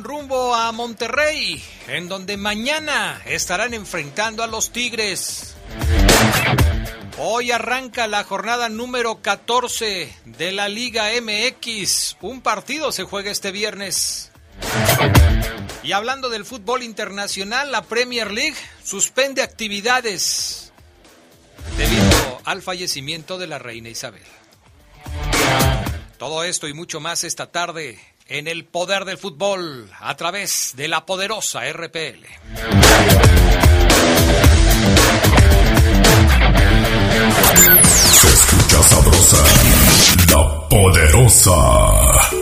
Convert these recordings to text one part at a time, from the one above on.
Rumbo a Monterrey, en donde mañana estarán enfrentando a los Tigres. Hoy arranca la jornada número 14 de la Liga MX. Un partido se juega este viernes. Y hablando del fútbol internacional, la Premier League suspende actividades debido al fallecimiento de la reina Isabel. Todo esto y mucho más esta tarde en el poder del fútbol a través de la poderosa RPL. Se escucha sabrosa, la poderosa.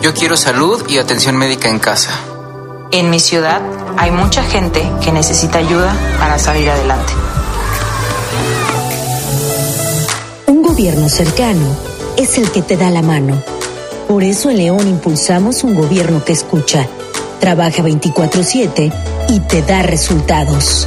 Yo quiero salud y atención médica en casa. En mi ciudad hay mucha gente que necesita ayuda para salir adelante. Un gobierno cercano es el que te da la mano. Por eso en León impulsamos un gobierno que escucha, trabaja 24/7 y te da resultados.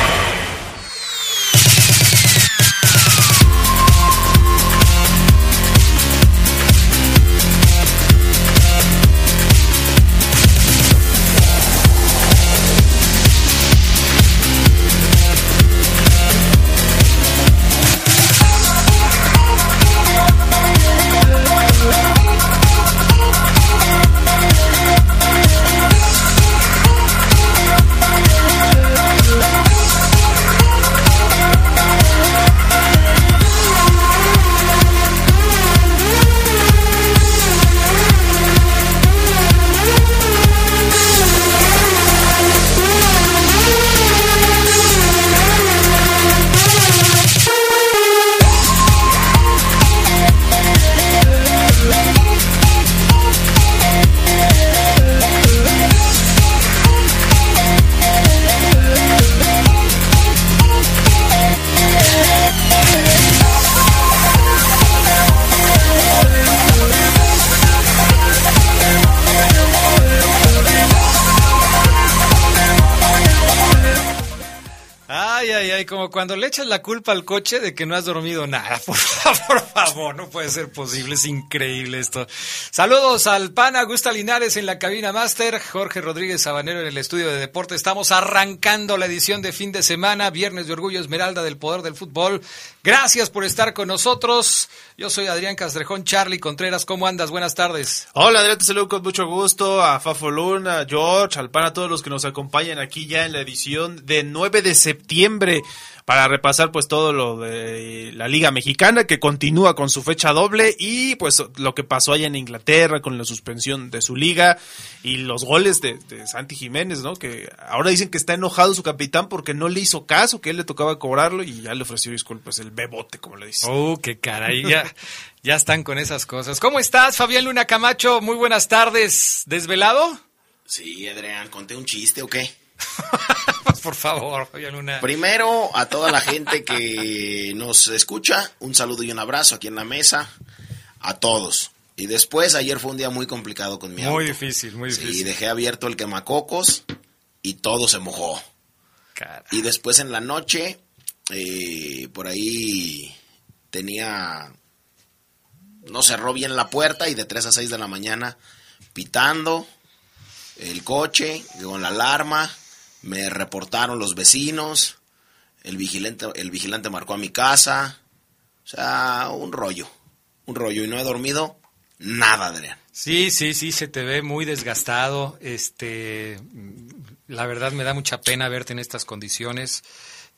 Cuando le echas la culpa al coche de que no has dormido nada. Por favor, por favor, no puede ser posible, es increíble esto. Saludos al pana Gusta Linares en la cabina máster, Jorge Rodríguez Sabanero en el estudio de deporte. Estamos arrancando la edición de fin de semana, Viernes de Orgullo Esmeralda del Poder del Fútbol. Gracias por estar con nosotros. Yo soy Adrián Castrejón, Charlie Contreras, ¿cómo andas? Buenas tardes. Hola, Adrián, te saludo con mucho gusto a Fafo Luna, a George, al pan, a todos los que nos acompañan aquí ya en la edición de 9 de septiembre para repasar pues todo lo de la Liga Mexicana que continúa con su fecha doble y pues lo que pasó allá en Inglaterra con la suspensión de su liga y los goles de, de Santi Jiménez, ¿no? Que ahora dicen que está enojado su capitán porque no le hizo caso, que él le tocaba cobrarlo y ya le ofreció disculpas, el bebote, como le dice. Oh, qué caray, ya, ya están con esas cosas. ¿Cómo estás, Fabián Luna Camacho? Muy buenas tardes. ¿Desvelado? Sí, Adrián, ¿conté un chiste o qué? Pues, por favor, Fabián Luna. Primero, a toda la gente que nos escucha, un saludo y un abrazo aquí en la mesa. A todos. Y después, ayer fue un día muy complicado con mi auto. Muy difícil, muy Sí, difícil. dejé abierto el quemacocos y todo se mojó. Y después en la noche, eh, por ahí tenía, no cerró bien la puerta y de 3 a 6 de la mañana pitando el coche con la alarma, me reportaron los vecinos, el vigilante, el vigilante marcó a mi casa, o sea, un rollo, un rollo y no he dormido nada, Adrián. Sí, sí, sí, se te ve muy desgastado. Este, la verdad me da mucha pena verte en estas condiciones.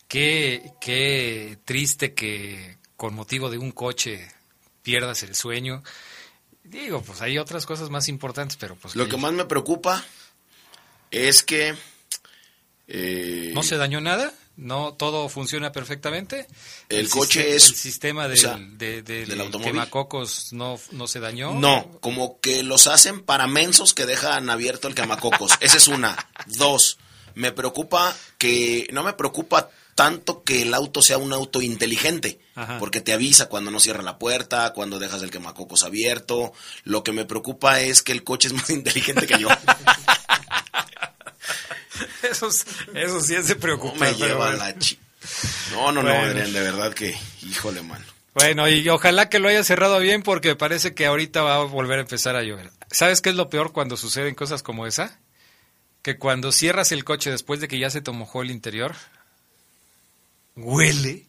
Qué, qué triste que con motivo de un coche pierdas el sueño. Digo, pues hay otras cosas más importantes, pero pues Lo que más me preocupa es que... eh, no se dañó nada, no todo funciona perfectamente. El coche es- el sistema o del, sea, de- del del automóvil. quemacocos no, no se dañó. No, como que los hacen para mensos que dejan abierto el quemacocos. Esa es una. Dos, me preocupa que, no me preocupa tanto que el auto sea un auto inteligente, Ajá. porque te avisa cuando no cierra la puerta, cuando dejas el quemacocos abierto. Lo que me preocupa es que el coche es más inteligente que yo. Eso, es- eso sí es de No preocupar. me pero lleva la chi... No, no, no. Adrián, de verdad que, híjole, mano. Bueno, y ojalá que lo haya cerrado bien porque parece que ahorita va a volver a empezar a llover. ¿Sabes qué es lo peor cuando suceden cosas como esa? Que cuando cierras el coche después de que ya se te mojó el interior, huele.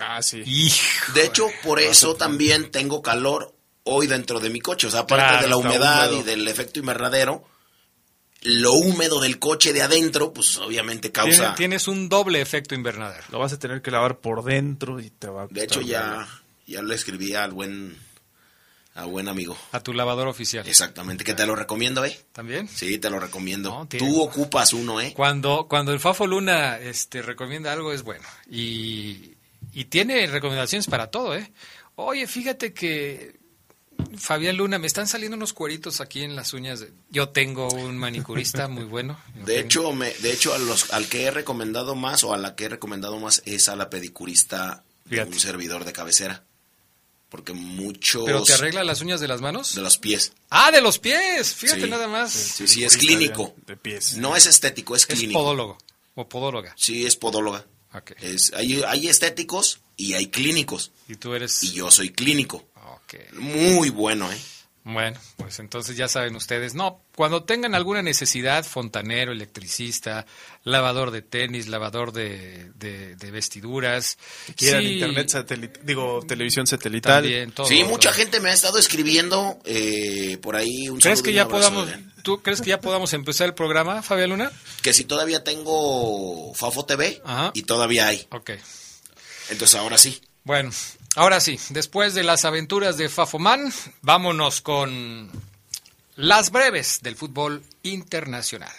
Ah, sí. Hijo. De hecho, por eso también tengo calor hoy dentro de mi coche. O sea, aparte Claro, de la humedad húmedo. y del efecto invernadero, lo húmedo del coche de adentro, pues obviamente causa... tienes un doble efecto invernadero. Lo vas a tener que lavar por dentro y te va a De hecho, ya, ya le escribí al buen, al buen amigo. A tu lavador oficial. Exactamente, que te lo recomiendo, ¿eh? ¿También? Sí, te lo recomiendo. No, tiene- Tú ocupas uno, ¿eh? Cuando, cuando el Fafo Luna este, recomienda algo es bueno. Y, y tiene recomendaciones para todo, ¿eh? Oye, fíjate que Fabián Luna, me están saliendo unos cueritos aquí en las uñas. de- Yo tengo un manicurista muy bueno. De tengo- hecho, me, de hecho a los, al que he recomendado más o a la que he recomendado más es a la pedicurista de un servidor de cabecera. Porque muchos... ¿Pero te arregla las uñas de las manos? De los pies. Ah, de los pies. Fíjate Sí. nada más. Sí, sí, es clínico. De, de pies. No es estético, es Es clínico. podólogo o podóloga. Sí, es podóloga. Ok. Es, hay, hay estéticos y hay clínicos. Y tú eres... Y yo soy clínico. Muy bueno, ¿eh? Bueno, pues entonces ya saben ustedes. No, cuando tengan alguna necesidad, fontanero, electricista, lavador de tenis, lavador de, de- de vestiduras. Quieran sí, internet satelital, digo, televisión satelital. También, todo. sí, mucha todo. gente me ha estado escribiendo eh, por ahí un ¿Crees que ya podamos, tú crees que ya podamos empezar el programa, Fabián Luna? Que si todavía tengo Fafo TV Ajá. y todavía hay. Ok. Entonces ahora sí. Bueno, ahora sí, después de las aventuras de Fafoman, vámonos con las breves del fútbol internacional.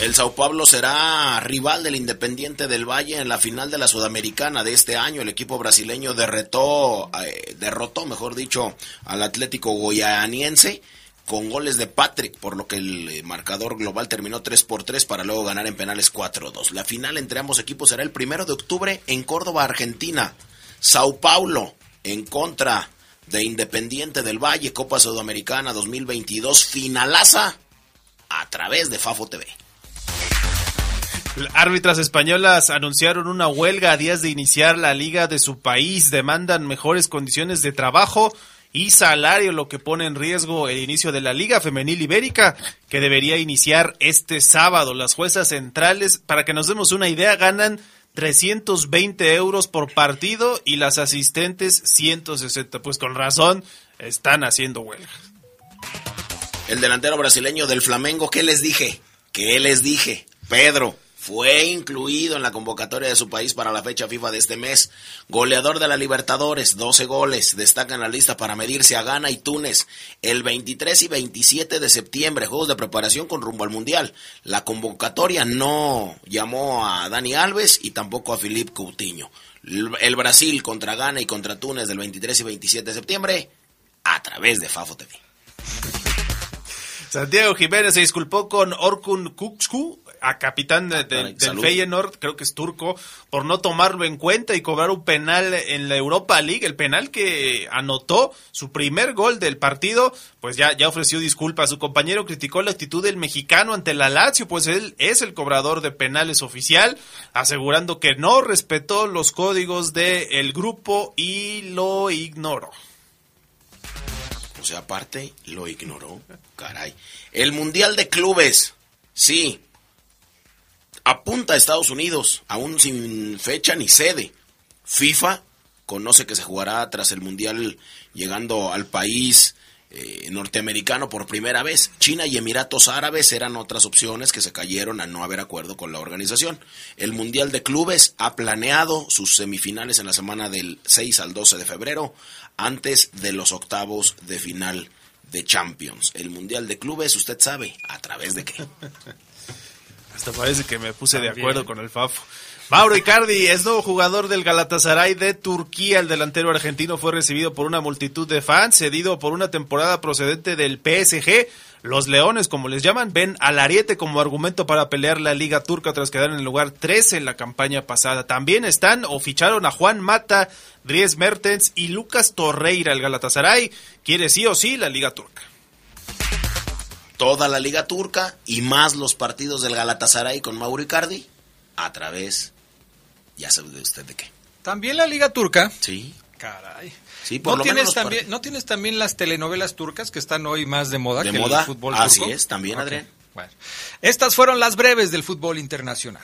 El Sao Paulo será rival del Independiente del Valle en la final de la Sudamericana de este año. El equipo brasileño derretó, eh, derrotó, mejor dicho, al Atlético Goianiense con goles de Patrick, por lo que el eh, marcador global terminó 3 por 3 para luego ganar en penales 4-2. La final entre ambos equipos será el primero de octubre en Córdoba, Argentina. Sao Paulo en contra de Independiente del Valle, Copa Sudamericana 2022, finalaza a través de Fafo TV. Árbitras españolas anunciaron una huelga a días de iniciar la liga de su país. Demandan mejores condiciones de trabajo y salario, lo que pone en riesgo el inicio de la Liga Femenil Ibérica, que debería iniciar este sábado. Las juezas centrales, para que nos demos una idea, ganan 320 euros por partido y las asistentes 160. Pues con razón están haciendo huelga. El delantero brasileño del Flamengo, ¿qué les dije? ¿Qué les dije? Pedro. Fue incluido en la convocatoria de su país para la fecha FIFA de este mes. Goleador de la Libertadores, 12 goles. Destaca en la lista para medirse a Ghana y Túnez. El 23 y 27 de septiembre, juegos de preparación con rumbo al Mundial. La convocatoria no llamó a Dani Alves y tampoco a Filipe Coutinho. El Brasil contra Ghana y contra Túnez del 23 y 27 de septiembre a través de Fafo TV. Santiago Jiménez se disculpó con Orkun Kukçu, a capitán de- de- del. Feyenoord, creo que es turco, por no tomarlo en cuenta y cobrar un penal en la Europa League, el penal que anotó su primer gol del partido, pues ya, ya ofreció disculpas. Su compañero criticó la actitud del mexicano ante la Lazio, pues él es el cobrador de penales oficial, asegurando que no respetó los códigos del grupo y lo ignoró. O sea, aparte, lo ignoró. Caray. El Mundial de Clubes. Sí. Apunta a Estados Unidos, aún sin fecha ni sede. FIFA conoce que se jugará tras el Mundial llegando al país eh, norteamericano por primera vez. China y Emiratos Árabes eran otras opciones que se cayeron a no haber acuerdo con la organización. El Mundial de Clubes ha planeado sus semifinales en la semana del 6 al 12 de febrero, antes de los octavos de final de Champions. El Mundial de Clubes, usted sabe, a través de qué. Hasta parece que me puse de acuerdo con el Fafo. Mauro Icardi es nuevo jugador del Galatasaray de Turquía. El delantero argentino fue recibido por una multitud de fans, cedido por una temporada procedente del PSG. Los Leones, como les llaman, ven al Ariete como argumento para pelear la Liga Turca tras quedar en el lugar 13 en la campaña pasada. También están o ficharon a Juan Mata, Dries Mertens y Lucas Torreira. El Galatasaray quiere sí o sí la Liga Turca. Toda la Liga Turca y más los partidos del Galatasaray con Mauro Icardi a través, ya sabe usted de qué. También la Liga Turca. Sí. Caray. Sí, por ¿No lo tienes, menos también. ¿No tienes también las telenovelas turcas que están hoy más de moda De que moda, el fútbol así es, también, Adrián. Bueno, estas fueron las breves del fútbol internacional.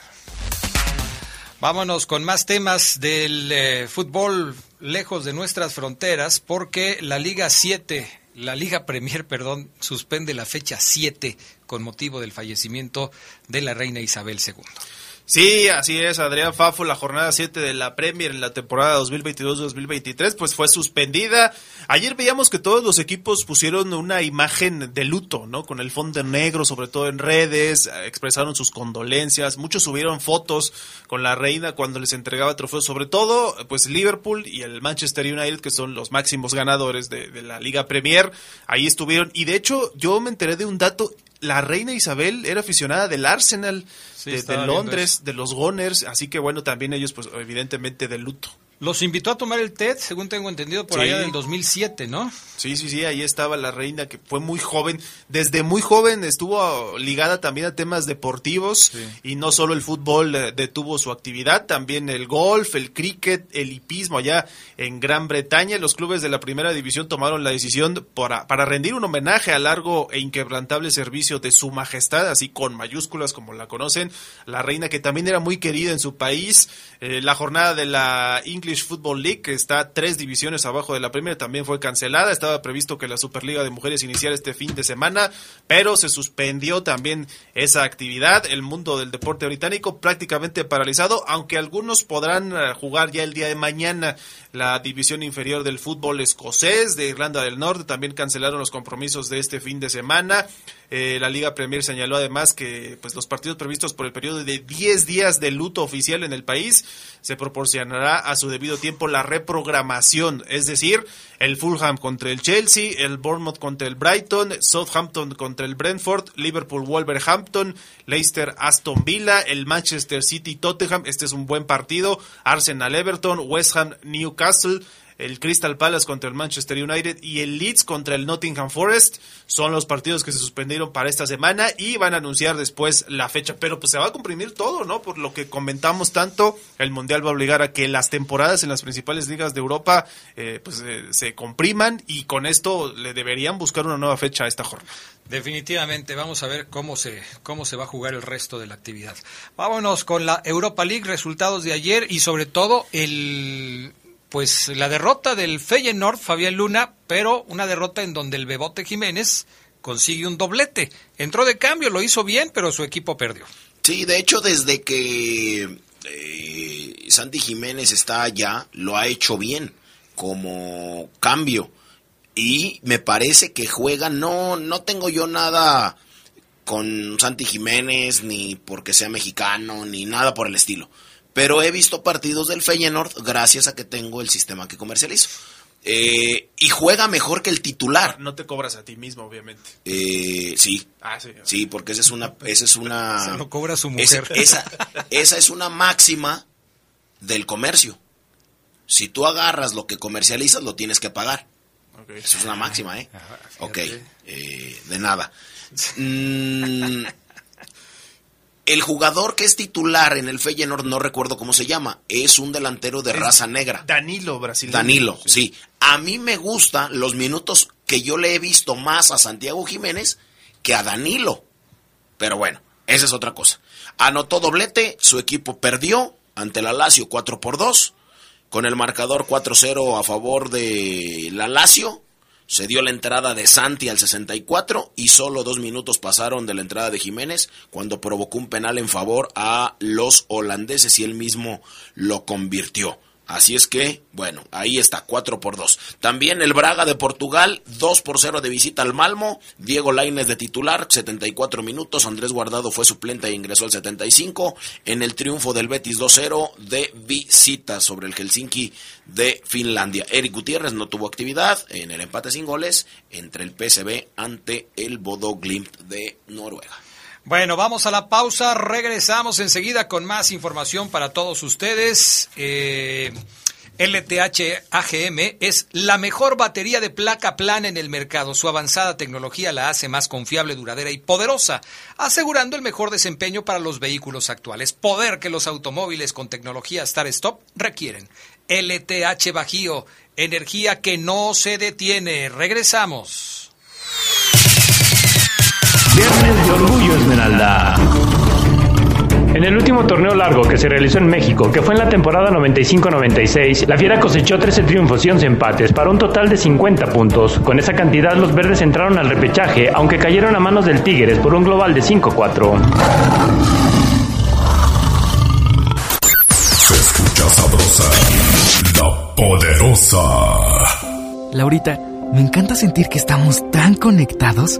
Vámonos con más temas del eh, fútbol lejos de nuestras fronteras, porque la Liga 7, la Liga Premier, perdón, suspende la fecha 7 con motivo del fallecimiento de la reina Isabel II. Sí, así es, Adrián Fafo, la jornada 7 de la Premier en la temporada 2022-2023, pues fue suspendida. Ayer veíamos que todos los equipos pusieron una imagen de luto, ¿no? Con el fondo negro, sobre todo en redes, eh, expresaron sus condolencias, muchos subieron fotos con la reina cuando les entregaba trofeos, sobre todo, pues Liverpool y el Manchester United, que son los máximos ganadores de, de la Liga Premier, ahí estuvieron. Y de hecho, yo me enteré de un dato, la reina Isabel era aficionada del Arsenal Sí, de- Londres, de los Gunners, así que bueno, también ellos pues evidentemente de luto. Los invitó a tomar el TED, según tengo entendido, por Sí. allá del 2007, ¿no? Sí, sí, sí, ahí estaba la reina que fue muy joven, desde muy joven estuvo ligada también a temas deportivos y no solo el fútbol eh, detuvo su actividad, también el golf, el cricket, el hipismo allá en Gran Bretaña. Los clubes de la primera división tomaron la decisión para, para rendir un homenaje al largo e inquebrantable servicio de su majestad, así con mayúsculas como la conocen, la reina que también era muy querida en su país. Eh, la jornada de la English Football League, que está tres divisiones abajo de la Premier, también fue cancelada. Estaba previsto que la Superliga de Mujeres iniciara este fin de semana, pero se suspendió también esa actividad. El mundo del deporte británico prácticamente paralizado, aunque algunos podrán eh, jugar ya el día de mañana la división inferior del fútbol escocés de Irlanda del Norte. También cancelaron los compromisos de este fin de semana. Eh, la Liga Premier señaló además que pues los partidos previstos por el periodo de 10 días de luto oficial en el país se proporcionará a su debido tiempo la reprogramación, es decir, el Fulham contra el Chelsea, el Bournemouth contra el Brighton, Southampton contra el Brentford, Liverpool Wolverhampton, Leicester Aston Villa, el Manchester City Tottenham, este es un buen partido, Arsenal Everton, West Ham Newcastle, el Crystal Palace contra el Manchester United y el Leeds contra el Nottingham Forest son los partidos que se suspendieron para esta semana y van a anunciar después la fecha. Pero pues se va a comprimir todo, ¿no? Por lo que comentamos tanto, el Mundial va a obligar a que las temporadas en las principales ligas de Europa eh, pues eh, se compriman y con esto le deberían buscar una nueva fecha a esta jornada. Definitivamente, vamos a ver cómo se, cómo se va a jugar el resto de la actividad. Vámonos con la Europa League, resultados de ayer y sobre todo el pues la derrota del Feyenoord, Fabián Luna, pero una derrota en donde el Bebote Jiménez consigue un doblete. Entró de cambio, lo hizo bien, pero su equipo perdió. Sí, de hecho, desde que eh, Santi Jiménez está allá, lo ha hecho bien como cambio. Y me parece que juega, no, no tengo yo nada con Santi Jiménez, ni porque sea mexicano, ni nada por el estilo. Pero he visto partidos del Feyenoord gracias a que tengo el sistema que comercializo. Eh, y juega mejor que el titular. No te cobras a ti mismo, obviamente. Eh, sí. Ah, sí. Sí, porque esa es una, esa es una. Se lo cobra su esa, mujer. esa, esa es una máxima del comercio. Si tú agarras lo que comercializas, lo tienes que pagar. Eso es una máxima, ¿eh? Ok, eh, de nada. Mm, el jugador que es titular en el Feyenoord, no recuerdo cómo se llama, es un delantero de Es raza negra. Danilo, brasileño. Danilo, sí. A mí me gusta los minutos que yo le he visto más a Santiago Jiménez que a Danilo. Pero bueno, esa es otra cosa. Anotó doblete, su equipo perdió ante la Lazio 4 por 2, con el marcador 4-0 a favor de la Lazio. Se dio la entrada de Santi al 64 y solo dos minutos pasaron de la entrada de Jiménez cuando provocó un penal en favor a los holandeses y él mismo lo convirtió. Así es que, bueno, ahí está, 4 por 2. También el Braga de Portugal, 2 por 0 de visita al Malmo. Diego Lainez de titular, 74 minutos. Andrés Guardado fue suplente e ingresó al 75. En el triunfo del Betis 2-0 de visita sobre el Helsinki de Finlandia. Eric Gutiérrez no tuvo actividad en el empate sin goles entre el PSV ante el Bodo Glimt de Noruega. Bueno, vamos a la pausa, regresamos enseguida con más información para todos ustedes. Eh, LTH AGM es la mejor batería de placa plana en el mercado. Su avanzada tecnología la hace más confiable, duradera y poderosa, asegurando el mejor desempeño para los vehículos actuales. Poder que los automóviles con tecnología Start Stop requieren. LTH Bajío, energía que no se detiene. Regresamos. Viernes de Orgullo Esmeralda. En el último torneo largo que se realizó en México, que fue en la temporada 95-96, la Fiera cosechó 13 triunfos y 11 empates para un total de 50 puntos. Con esa cantidad, los verdes entraron al repechaje, aunque cayeron a manos del Tigres por un global de 5-4. Se escucha sabrosa, la poderosa. Laurita, me encanta sentir que estamos tan conectados.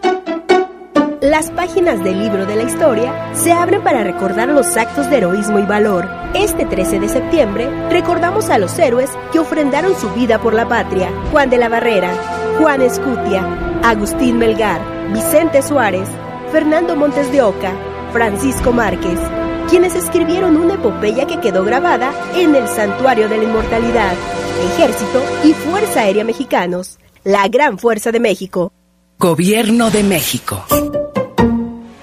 Las páginas del libro de la historia se abren para recordar los actos de heroísmo y valor. Este 13 de septiembre recordamos a los héroes que ofrendaron su vida por la patria. Juan de la Barrera, Juan Escutia, Agustín Melgar, Vicente Suárez, Fernando Montes de Oca, Francisco Márquez, quienes escribieron una epopeya que quedó grabada en el Santuario de la Inmortalidad. Ejército y Fuerza Aérea Mexicanos, la gran fuerza de México. Gobierno de México.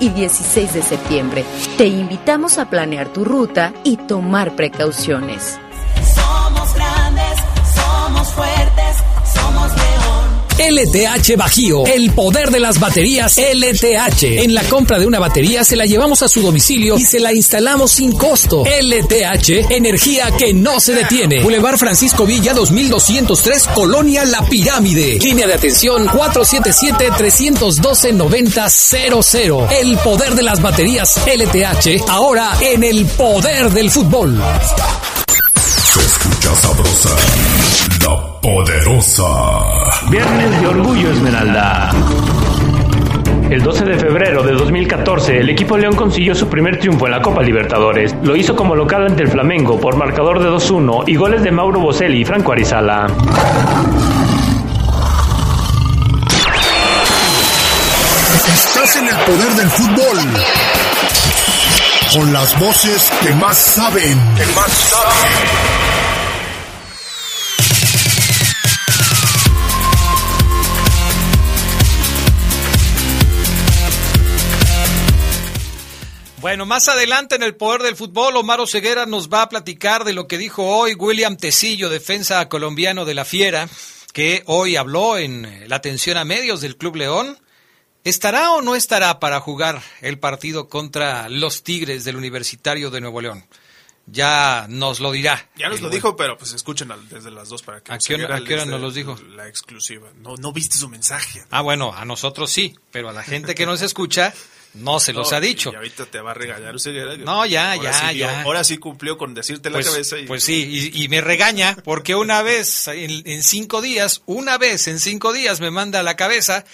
y 16 de septiembre. Te invitamos a planear tu ruta y tomar precauciones. LTH Bajío, el poder de las baterías LTH. En la compra de una batería se la llevamos a su domicilio y se la instalamos sin costo. LTH, energía que no se detiene. Boulevard Francisco Villa 2203, Colonia La Pirámide. Línea de atención 477-312-9000. El poder de las baterías LTH, ahora en el poder del fútbol. Escucha sabrosa, la poderosa. Viernes de Orgullo Esmeralda. El 12 de febrero de 2014, el equipo León consiguió su primer triunfo en la Copa Libertadores. Lo hizo como local ante el Flamengo por marcador de 2-1 y goles de Mauro Boselli y Franco Arizala. Estás en el poder del fútbol. Con las voces que más saben. Que más saben. Bueno, más adelante en el poder del fútbol, Omar Ceguera nos va a platicar de lo que dijo hoy William Tecillo, defensa colombiano de la Fiera, que hoy habló en la atención a medios del Club León. ¿Estará o no estará para jugar el partido contra los Tigres del Universitario de Nuevo León? Ya nos lo dirá. Ya nos lo dijo, pero pues escuchen desde las dos para que ¿A qué hora, a qué hora nos los dijo? La exclusiva. No, no viste su mensaje. Ah, bueno, a nosotros sí, pero a la gente que nos escucha no se los No, ha dicho. Y ahorita te va a regañar. Ceguera. No, ya, Ahora ya, sí ya. ahora sí cumplió con decirte Pues, la cabeza. Y, pues sí, y, y me regaña porque una vez en, en cinco días, una vez en cinco días me manda la cabeza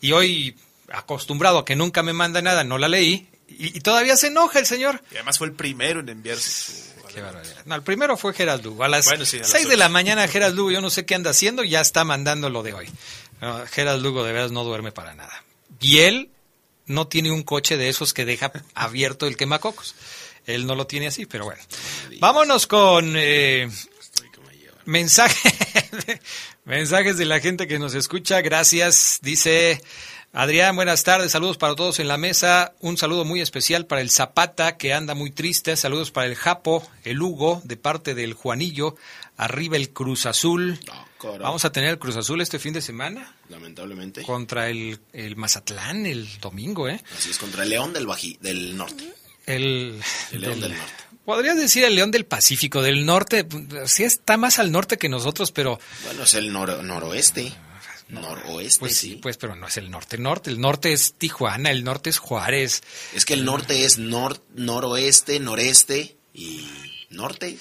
y hoy acostumbrado a que nunca me manda nada, no la leí y, y todavía se enoja el señor. y además fue el primero en enviarse su... Qué barbaridad. No, el primero fue Gerald Lugo. A las Bueno, sí, a las 6 de la mañana Gerald Lugo, yo no sé qué anda haciendo, ya está mandando lo de hoy. No, Gerald Lugo de veras no duerme para nada. Y él no tiene un coche de esos que deja abierto el quemacocos. Él no lo tiene así, pero bueno. Vámonos con eh, mensaje, mensajes de la gente que nos escucha. Gracias. Dice Adrián, buenas tardes. Saludos para todos en la mesa. Un saludo muy especial para el Zapata, que anda muy triste. Saludos para el Japo, el Hugo, de parte del Juanillo. Arriba el Cruz Azul. Vamos a tener el Cruz Azul este fin de semana Lamentablemente. contra el, el Mazatlán el domingo, ¿eh? Así es, contra el León del, Bají, del Norte. El, El León del- del Norte. Podrías decir el León del Pacífico, del norte. Sí está más al norte que nosotros, pero Bueno, es el nor- noroeste. Noroeste, pues sí. sí, pues pero no es el norte norte. El norte es Tijuana, el norte es Juárez. Es que el norte es nor noroeste, noreste y norte.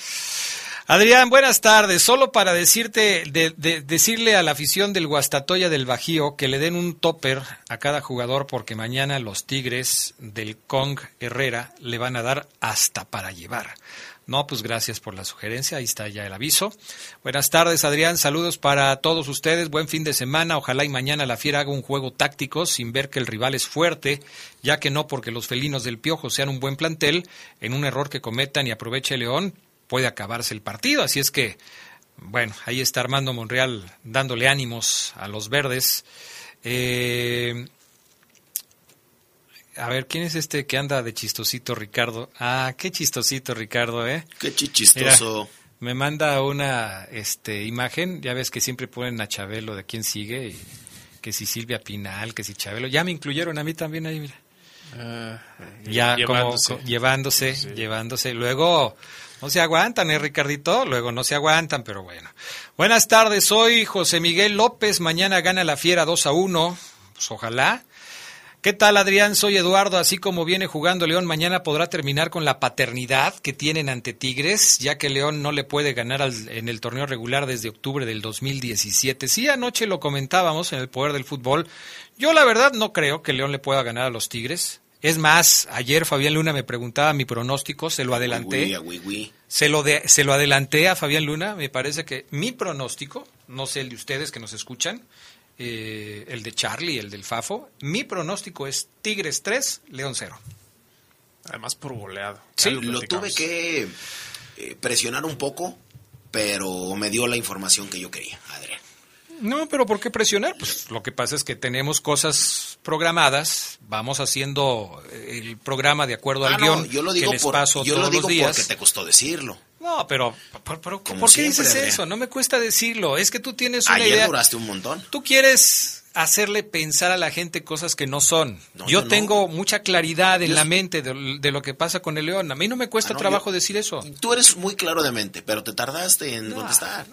Adrián, buenas tardes. Solo para decirte, de- de- decirle a la afición del Guastatoya del Bajío que le den un topper a cada jugador porque mañana los Tigres del Kong Herrera le van a dar hasta para llevar. No, pues gracias por la sugerencia. Ahí está ya el aviso. Buenas tardes, Adrián. Saludos para todos ustedes. Buen fin de semana. Ojalá y mañana la Fiera haga un juego táctico sin ver que el rival es fuerte, ya que no porque los felinos del Piojo sean un buen plantel, en un error que cometan y aproveche León, puede acabarse el partido. Así es que, bueno, ahí está Armando Monreal dándole ánimos a los verdes. Eh, a ver, ¿quién es este que anda de chistosito, Ricardo? Ah, qué chistosito, Ricardo, ¿eh? Qué chistoso. Mira, me manda una este, imagen, ya ves que siempre ponen a Chabelo de quién sigue, y que si Silvia Pinal, que si Chabelo, ya me incluyeron a mí también ahí, mira. ya llevándose. como co- llevándose, llevándose. Luego no se aguantan, ¿eh, Ricardito? Luego no se aguantan, pero bueno. Buenas tardes, soy José Miguel López. Mañana gana la Fiera 2 a 1. Pues ojalá. ¿Qué tal, Adrián? Soy Eduardo. Así como viene jugando León, mañana podrá terminar con la paternidad que tienen ante Tigres, ya que León no le puede ganar al- en el torneo regular desde octubre del 2017. Sí, anoche lo comentábamos en el Poder del Fútbol. Yo, la verdad, no creo que León le pueda ganar a los Tigres. Es más, ayer Fabián Luna me preguntaba mi pronóstico, se lo adelanté. Uy, uy, uy. Se lo, de- se lo adelanté a Fabián Luna. Me parece que mi pronóstico, no sé el de ustedes que nos escuchan, eh, el de Charlie, el del Fafo, mi pronóstico es Tigres 3, León 0. Además por goleado. Sí, lo tuve que eh, presionar un poco, pero me dio la información que yo quería, Adrián. No, pero ¿por qué presionar? Pues lo que pasa es que tenemos cosas programadas, vamos haciendo el programa de acuerdo al Ah, guion no, yo lo que digo, les por, paso yo todos lo digo los días. porque te costó decirlo. No, pero, pero, pero Como ¿por qué siempre, dices eso? No me cuesta decirlo. Es que tú tienes una Ayer idea. duraste un montón. Tú quieres hacerle pensar a la gente cosas que no son. No, yo no. tengo mucha claridad en Yo la mente de, de lo que pasa con el León. A mí no me cuesta Ah, trabajo yo- decir eso. Tú eres muy claro de mente, pero te tardaste en contestar.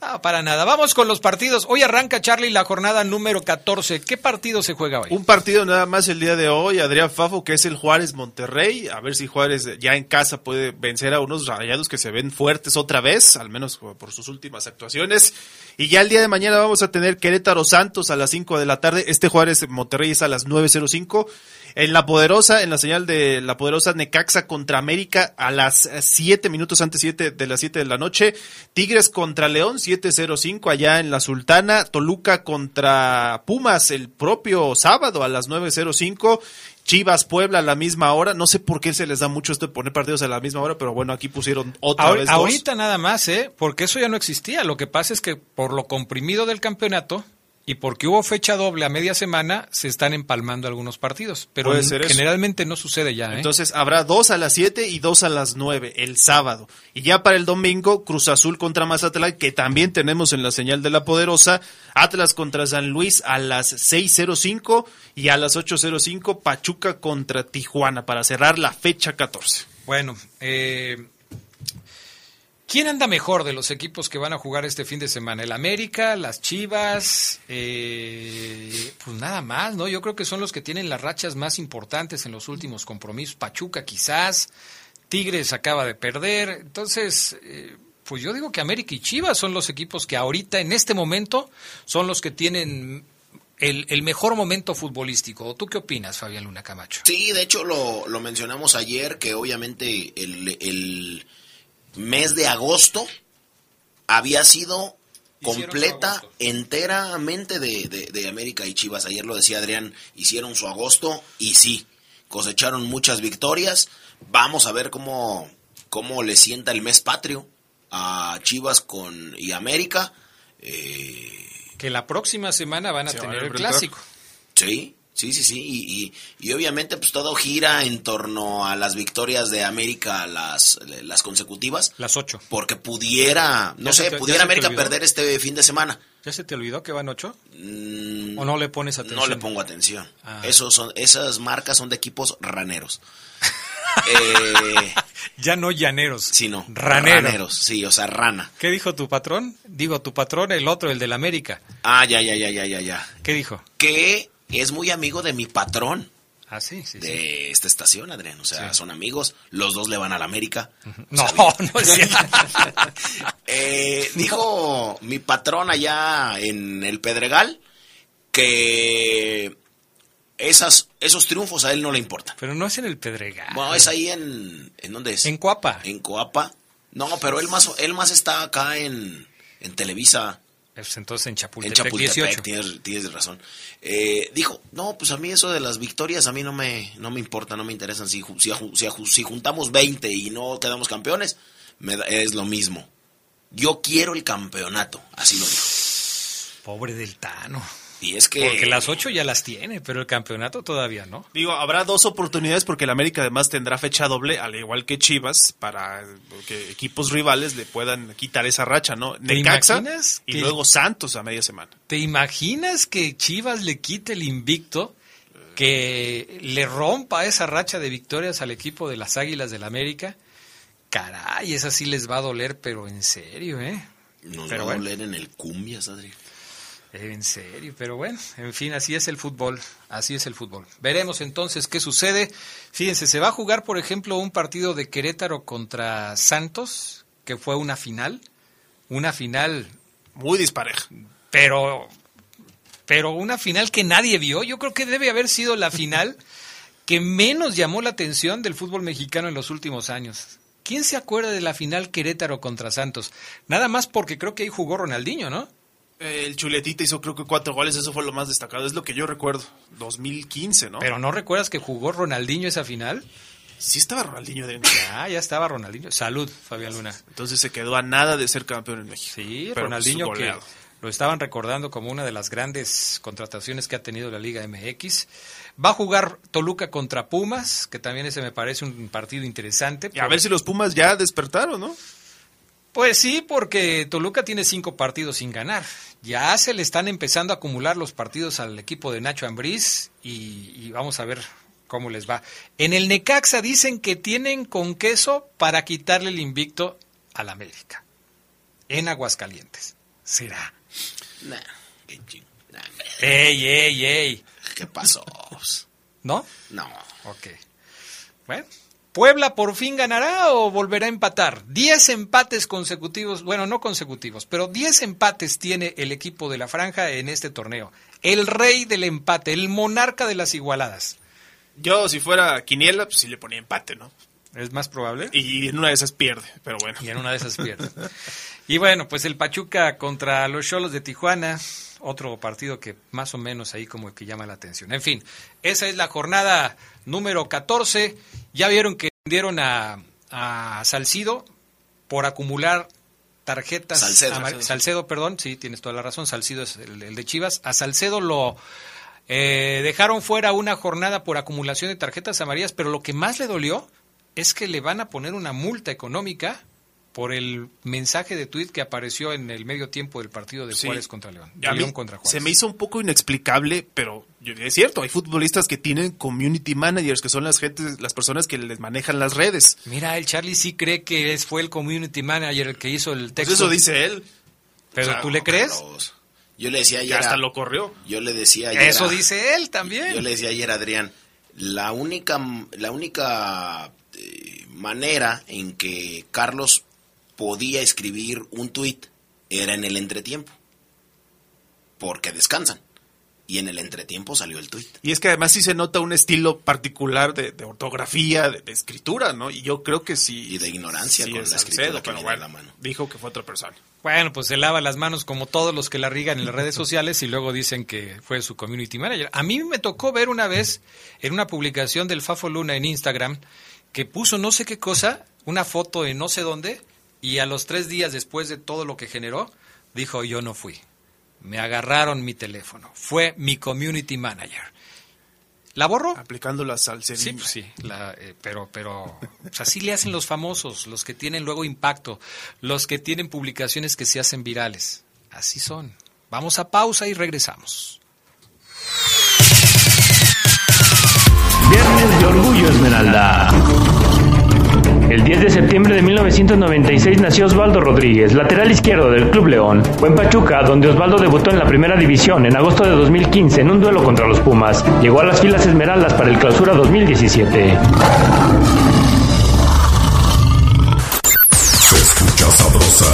No, para nada. Vamos con los partidos. Hoy arranca, Charlie, la jornada número 14. ¿Qué partido se juega hoy? Un partido nada más el día de hoy, Adrián Fafo, que es el Juárez Monterrey. A ver si Juárez ya en casa puede vencer a unos rayados que se ven fuertes otra vez, al menos por sus últimas actuaciones. Y ya el día de mañana vamos a tener Querétaro Santos a las 5 de la tarde. Este Juárez Monterrey es a las 9.05. En la poderosa, en la señal de la poderosa Necaxa contra América a las 7 minutos antes siete de las 7 de la noche. Tigres contra León 7.05 allá en la Sultana. Toluca contra Pumas el propio sábado a las 9.05. Chivas Puebla a la misma hora. No sé por qué se les da mucho esto de poner partidos a la misma hora, pero bueno, aquí pusieron otra vez dos. ahorita nada más, ¿eh? Porque eso ya no existía. Lo que pasa es que por lo comprimido del campeonato y porque hubo fecha doble a media semana, se están empalmando algunos partidos. Pero eso. generalmente no sucede ya, ¿eh? Entonces habrá dos a las 7 y dos a las 9 el sábado. Y ya para el domingo, Cruz Azul contra Mazatlán, que también tenemos en la señal de la poderosa. Atlas contra San Luis a las 6.05 y a las 8.05 Pachuca contra Tijuana para cerrar la fecha 14. Bueno, eh, ¿quién anda mejor de los equipos que van a jugar este fin de semana? ¿El América, las Chivas? Eh, pues nada más, ¿no? Yo creo que son los que tienen las rachas más importantes en los últimos compromisos. Pachuca quizás, Tigres acaba de perder. Entonces, eh, pues yo digo que América y Chivas son los equipos que ahorita, en este momento, son los que tienen el, el mejor momento futbolístico. ¿Tú qué opinas, Fabián Luna Camacho? Sí, de hecho lo, lo mencionamos ayer, que obviamente el, el mes de agosto había sido completa, enteramente de, de- de América y Chivas. Ayer lo decía Adrián, hicieron su agosto y sí, cosecharon muchas victorias. Vamos a ver cómo, cómo le sienta el mes patrio a Chivas con y América. Eh, Que la próxima semana van a Se van a tener el clásico. Sí, sí, sí, sí. Y, y- y obviamente pues todo gira en torno a las victorias de América, las, las consecutivas. Las ocho. Porque pudiera, no ¿Ya se sé, te- pudiera América perder este fin de semana. ¿Ya se te olvidó que van ocho? Mm, ¿O no le pones atención? No le pongo atención. Ah. Esos son, esas marcas son de equipos raneros. Eh, Ya no llaneros. sino Ranero. raneros, sí, o sea, rana. ¿Qué dijo tu patrón? Digo, tu patrón, el otro, el del América. Ah, ya, ya, ya, ya, ya, ya. ¿Qué dijo? Que es muy amigo de mi patrón. Ah, sí, sí, de esta estación, Adrián. O sea, son amigos. Los dos le van a la América. No, no es cierto. Eh, dijo mi patrón allá en el Pedregal que esas, esos triunfos a él no le importan. Pero no es en el Pedregal. Bueno, es ahí en... ¿En dónde es? En Coapa. En Coapa. No, pero él más, él más está acá en, en Televisa. Pues entonces en En Chapultepec, Chapultepec, 18. tienes, tienes razón. Eh, dijo, no, pues a mí eso de las victorias a mí no me, no me importa, no me interesan. Si, si, si, ju- si juntamos 20 y no quedamos campeones, me da- es lo mismo. Yo quiero el campeonato, así lo dijo. Pobre del Tano. Y es que... Porque las ocho ya las tiene, pero el campeonato todavía no. Digo, habrá dos oportunidades porque el América además tendrá fecha doble, al igual que Chivas, para que equipos rivales le puedan quitar esa racha, ¿no? ¿Te Necaxa imaginas y que- luego Santos a media semana. ¿Te imaginas que Chivas le quite el invicto, que le rompa esa racha de victorias al equipo de las Águilas del América? Caray, esa sí les va a doler, pero en serio, ¿eh? Nos Pero va a doler en el cumbias, Adri. En serio, pero bueno, en fin, así es el fútbol, así es el fútbol. Veremos entonces qué sucede. Fíjense, se va a jugar, por ejemplo, un partido de Querétaro contra Santos, que fue una final, una final Muy dispareja. pero pero una final que nadie vio. Yo creo que debe haber sido la final que menos llamó la atención del fútbol mexicano en los últimos años. ¿Quién se acuerda de la final Querétaro contra Santos? Nada más porque creo que ahí jugó Ronaldinho, ¿no? El Chuletita hizo creo que cuatro goles, eso fue lo más destacado, es lo que yo recuerdo. 2015, ¿no? Pero ¿no recuerdas que jugó Ronaldinho esa final? Sí estaba Ronaldinho de Ya, ya estaba Ronaldinho. Salud, Fabián Luna. Entonces se quedó a nada de ser campeón en México. Sí, Pero, Ronaldinho pues, que lo estaban recordando como una de las grandes contrataciones que ha tenido la Liga MX. Va a jugar Toluca contra Pumas, que también ese me parece un partido interesante. Y a ver si los Pumas ya despertaron, ¿no? Pues sí, porque Toluca tiene cinco partidos sin ganar. Ya se le están empezando a acumular los partidos al equipo de Nacho Ambriz y, y vamos a ver cómo les va. En el Necaxa dicen que tienen con queso para quitarle el invicto al América. En Aguascalientes. ¿Será? Nah, qué ching- nah, hombre, ¡Ey, ey, ey! ¿Qué pasó? ¿No? No. Ok. Bueno, ¿Puebla por fin ganará o volverá a empatar? Diez empates consecutivos, bueno, no consecutivos, pero diez empates tiene el equipo de la franja en este torneo. El rey del empate, el monarca de las igualadas. Yo, si fuera Quiniela, pues sí le ponía empate, ¿no? Es más probable. Y en una de esas pierde, pero bueno. Y en una de esas pierde. y bueno, pues el Pachuca contra los Cholos de Tijuana, otro partido que más o menos ahí como que llama la atención. En fin, esa es la jornada número 14. Ya vieron que vendieron a, a Salcido por acumular tarjetas. Salcedo. Salcedo, perdón, sí, tienes toda la razón. Salcido es el, el de Chivas. A Salcedo lo eh, dejaron fuera una jornada por acumulación de tarjetas amarillas, pero lo que más le dolió es que le van a poner una multa económica por el mensaje de tuit que apareció en el medio tiempo del partido de Sí. Juárez contra León. De León contra Juárez. se me hizo un poco inexplicable, pero yo- es cierto, hay futbolistas que tienen community managers, que son las gentes, las personas que les manejan las redes. Mira, el Charlie sí cree que es, fue el community manager el que hizo el Pues texto. eso dice él. ¿Pero O sea, tú le crees? Carlos, Yo le decía ayer. hasta a- lo corrió. Yo le decía ayer. Eso a- dice él también. Yo le decía ayer a Adrián, la única, la única eh, manera en que Carlos podía escribir un tuit era en el entretiempo, porque descansan. Y en el entretiempo salió el tuit. Y es que además sí se nota un estilo particular de, de ortografía, de, de escritura, ¿no? Y yo creo que sí. Y de ignorancia sí con es la Salcedo, escritura que pero viene bueno, a la mano. dijo que fue otra persona. Bueno, pues se lava las manos como todos los que la rigan en las redes sociales y luego dicen que fue su community manager. A mí me tocó ver una vez en una publicación del Fafo Luna en Instagram que puso no sé qué cosa, una foto en no sé dónde, y a los tres días después de todo lo que generó, dijo yo no fui. Me agarraron mi teléfono. Fue mi community manager. ¿La borro? Aplicando la salsa. Sí, pues sí, la, eh, pero, pero, o sea, así le hacen los famosos, los que tienen luego impacto, los que tienen publicaciones que se hacen virales. Así son. Vamos a pausa y regresamos. De Orgullo Esmeralda. El 10 de septiembre de 1996 nació Osvaldo Rodríguez, lateral izquierdo del Club León. Fue en Pachuca, donde Osvaldo debutó en la primera división en agosto de 2015 en un duelo contra los Pumas. Llegó a las filas Esmeraldas para el clausura 2017. Se escucha sabrosa,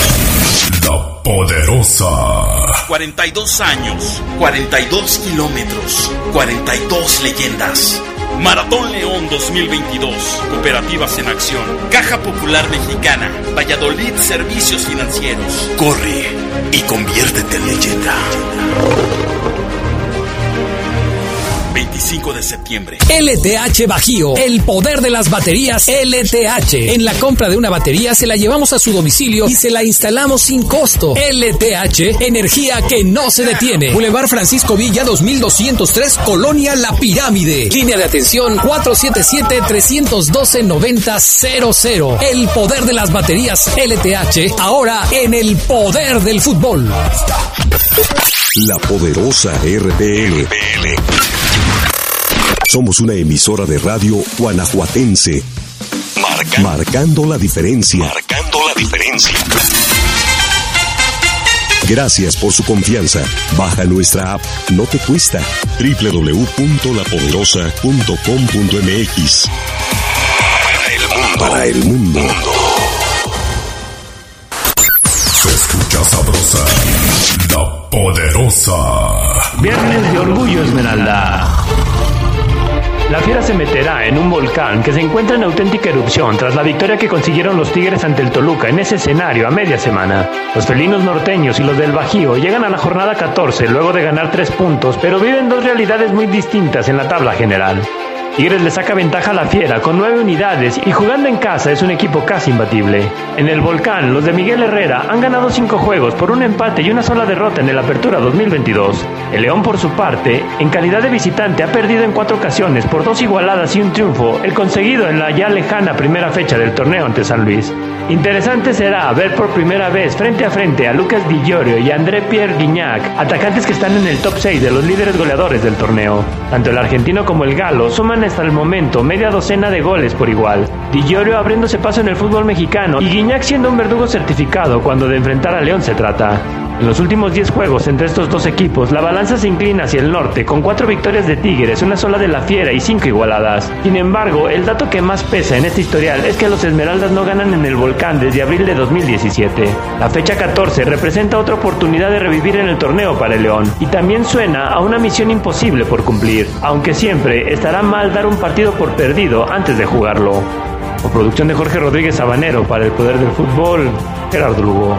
la poderosa. 42 años, 42 kilómetros, 42 leyendas. Maratón León 2022. Cooperativas en acción. Caja Popular Mexicana. Valladolid Servicios Financieros. Corre y conviértete en leyenda. 25 de septiembre. LTH Bajío, el poder de las baterías LTH. En la compra de una batería se la llevamos a su domicilio y se la instalamos sin costo. LTH, energía que no se detiene. Boulevard Francisco Villa 2203, Colonia La Pirámide. Línea de atención 477-312-9000. El poder de las baterías LTH, ahora en el poder del fútbol. La poderosa RPL. Somos una emisora de radio guanajuatense. marcando la diferencia. Marcando la diferencia. Gracias por su confianza. Baja nuestra app. No te cuesta. www.lapoderosa.com.mx. Para el mundo. Se escucha sabrosa, la poderosa. Viernes de Orgullo Esmeralda. La fiera se meterá en un volcán que se encuentra en auténtica erupción tras la victoria que consiguieron los Tigres ante el Toluca en ese escenario a media semana. Los felinos norteños y los del Bajío llegan a la jornada 14 luego de ganar tres puntos, pero viven dos realidades muy distintas en la tabla general. Tigres le saca ventaja a la Fiera con nueve unidades y jugando en casa es un equipo casi imbatible. En el Volcán, los de Miguel Herrera han ganado cinco juegos por un empate y una sola derrota en el Apertura 2022. El León, por su parte, en calidad de visitante ha perdido en cuatro ocasiones por dos igualadas y un triunfo, el conseguido en la ya lejana primera fecha del torneo ante San Luis. Interesante será ver por primera vez frente a frente a Lucas Di y André Pierre Guignac, atacantes que están en el top 6 de los líderes goleadores del torneo. Tanto el argentino como el galo suman hasta el momento media docena de goles por igual. Di Llorio abriéndose paso en el fútbol mexicano y Guignac siendo un verdugo certificado cuando de enfrentar a León se trata. En los últimos 10 juegos entre estos dos equipos, la balanza se inclina hacia el norte, con 4 victorias de Tigres, una sola de la Fiera y 5 igualadas. Sin embargo, el dato que más pesa en este historial es que los Esmeraldas no ganan en el Volcán desde abril de 2017. La fecha 14 representa otra oportunidad de revivir en el torneo para el León, y también suena a una misión imposible por cumplir, aunque siempre estará mal dar un partido por perdido antes de jugarlo. Por producción de Jorge Rodríguez Sabanero para el Poder del Fútbol, Gerardo Lugo.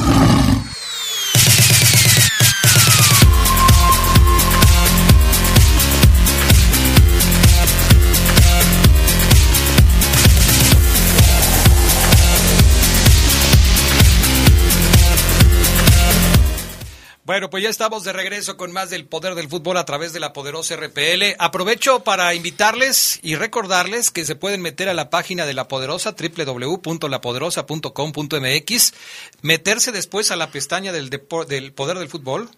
Bueno, pues ya estamos de regreso con más del poder del fútbol a través de la poderosa RPL. Aprovecho para invitarles y recordarles que se pueden meter a la página de la poderosa www.lapoderosa.com.mx, meterse después a la pestaña del, del poder del fútbol,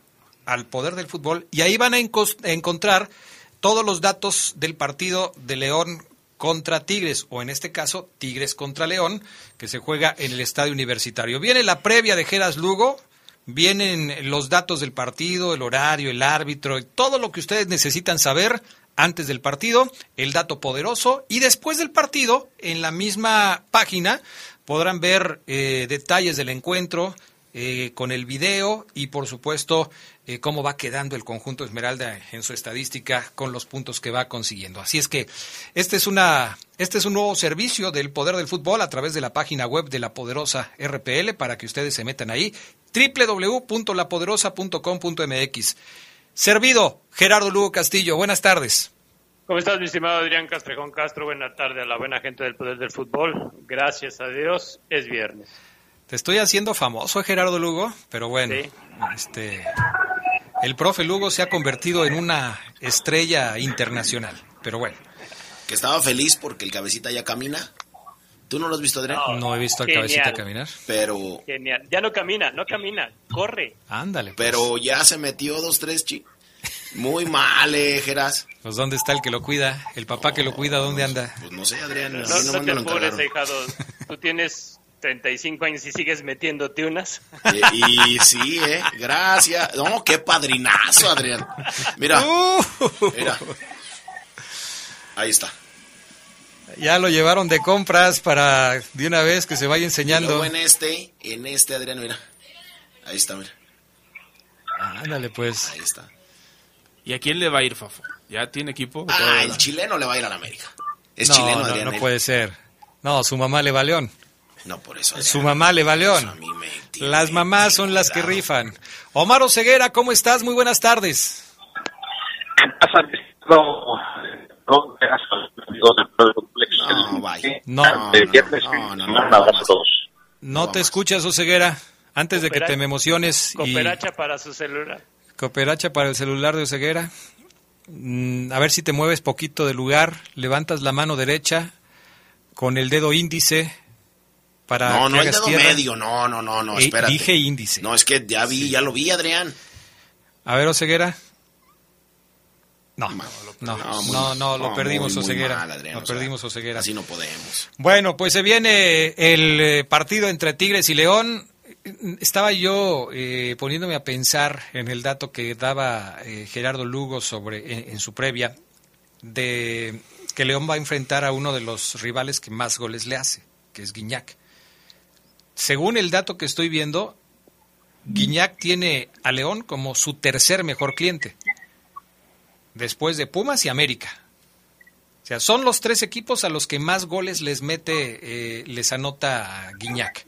al poder del fútbol, y ahí van a encontrar todos los datos del partido de León contra Tigres, o en este caso Tigres contra León, que se juega en el Estadio Universitario. Viene la previa de Geras Lugo, vienen los datos del partido, el horario, el árbitro, todo lo que ustedes necesitan saber antes del partido, el dato poderoso y después del partido, en la misma página, podrán ver eh, detalles del encuentro eh, con el video y por supuesto eh, cómo va quedando el conjunto Esmeralda en su estadística con los puntos que va consiguiendo. Así es que este es una este es un nuevo servicio del poder del fútbol a través de la página web de la poderosa RPL para que ustedes se metan ahí www.lapoderosa.com.mx. Servido Gerardo Lugo Castillo. Buenas tardes. ¿Cómo estás, mi estimado Adrián Castrejón Castro? Buena tarde a la buena gente del Poder del Fútbol. Gracias a Dios, es viernes. Te estoy haciendo famoso, Gerardo Lugo, pero bueno, este, el profe Lugo se ha convertido en una estrella internacional, pero bueno. Que estaba feliz porque el cabecita ya camina. ¿Tú no lo has visto, Adrián? No he visto al cabecita caminar. Pero, Genial. Ya no camina, no camina, corre. Ándale. pues. pero ya se metió dos, tres, chi. Muy mal, eh, Geras. Pues ¿dónde está el que lo cuida? El papá que lo cuida, ¿dónde anda? Pues no sé, Adrián. No, no me te lo apures. Tú tienes 35 años y sigues metiéndote unas. Y sí, eh. Gracias. No, qué padrinazo, Adrián. Mira. Mira. Ahí está. Ya lo llevaron de compras para de una vez que se vaya enseñando. luego en este, en este, Adrián, mira. Ahí está, mira. Ándale, pues. Ahí está. ¿Y a quién le va a ir, Fafo? ¿Ya tiene equipo? Ah, el chileno le va a ir a la América. Es no, chileno, no, Adrián. no puede ser. No, su mamá le va a León. No, por eso. Su mamá le va a León. Las mamás son las que rifan. Omar Ceguera, ¿cómo estás? Muy buenas tardes. No, No, vaya. No, no, no, te escuchas, Oseguera. Antes de que te me emociones y Cooperacha para su celular. cooperacha para el celular de Oseguera. Mm, A ver si te mueves poquito de lugar, levantas la mano derecha con el dedo índice para No, no hagas dedo tierra. medio, no, no, no, no, Eh, espérate. dije índice. No, es que ya vi, ya lo vi, Adrián. A ver, Oseguera. No, no, No, no, muy no, mal. lo perdimos, muy, muy Oseguera. mal, Adrián, lo o sea, perdimos, Oseguera. Así no podemos. Bueno, pues se viene el eh, partido entre Tigres y León. Estaba yo eh, poniéndome a pensar en el dato que daba eh, Gerardo Lugo sobre en, en su previa de que León va a enfrentar a uno de los rivales que más goles le hace, que es Guiñac. Según el dato que estoy viendo, Guiñac tiene a León como su tercer mejor cliente, después de Pumas y América. O sea, son los tres equipos a los que más goles les mete, eh, les anota Guiñac.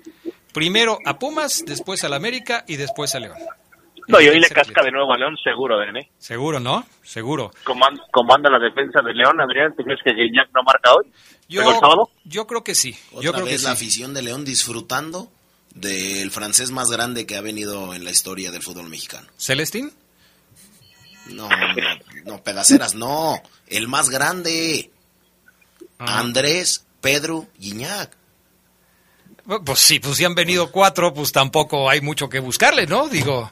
Primero a Pumas, después al América y después a León. No, y hoy le casca de nuevo a León, seguro, ¿eh? Seguro, ¿no? Seguro. ¿Cómo, an- cómo anda la defensa de León, Adrián? ¿Tú crees que Guiñac no marca hoy? Yo, ¿Pero el sábado? yo creo que sí. Otra Yo creo que vez la sí. afición de León disfrutando del francés más grande que ha venido en la historia del fútbol mexicano. ¿Celestín? No, no, no, Pedaceras, no. El más grande. Ah. Andrés Pedro Guiñac. Pues sí, pues si han venido cuatro, pues tampoco hay mucho que buscarle, ¿no? Digo.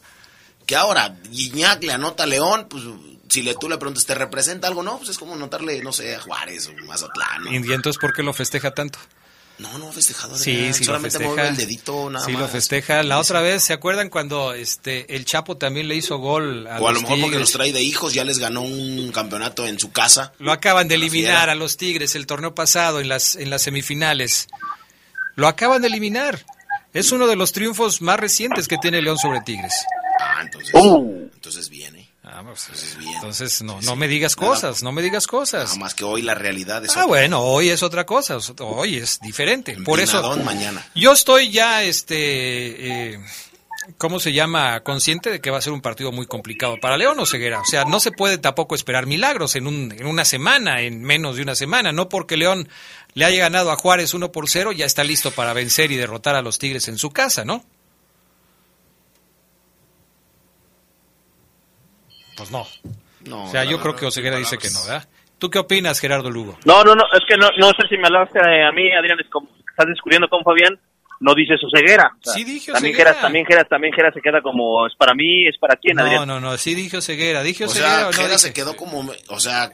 Que ahora Guiñac le anota a León, pues si le, tú le preguntas, ¿te representa algo? No, pues es como anotarle, no sé, a Juárez o Mazatlán. ¿no? ¿Y entonces por qué lo festeja tanto? No, no, festejado. Sí, sí, solamente lo festeja. el dedito nada sí, más. lo festeja. La otra vez, ¿se acuerdan cuando este el Chapo también le hizo gol a O a lo los mejor porque los trae de hijos, ya les ganó un campeonato en su casa. Lo acaban de eliminar a los Tigres el torneo pasado en las, en las semifinales. Lo acaban de eliminar. Es uno de los triunfos más recientes que tiene León sobre Tigres. Ah, entonces, Uh. entonces viene. Ah, pues, Entonces, no, no me digas cosas, no me digas cosas. Nada más que hoy la realidad es Ah, otra. bueno, hoy es otra cosa, hoy es diferente. Por eso, mañana. yo estoy ya, este, eh, ¿cómo se llama? Consciente de que va a ser un partido muy complicado para León o Ceguera. O sea, no se puede tampoco esperar milagros en, un, en una semana, en menos de una semana. No porque León le haya ganado a Juárez 1 por 0, ya está listo para vencer y derrotar a los Tigres en su casa, ¿no? Pues no. No, o sea, yo creo que Oseguera dice que no, ¿verdad? ¿Tú qué opinas, Gerardo Lugo? No, no, no, es que no, no sé si me hablaste a mí, Adrián, es como estás descubriendo con Fabián, no dices ceguera. Sí dije también Oseguera. Geras, también Geras, también Geras se queda como, es para mí, es para quién, No, Adrián. no, no, sí dije Oseguera, dije O Oseguera sea, o no se quedó como, o sea,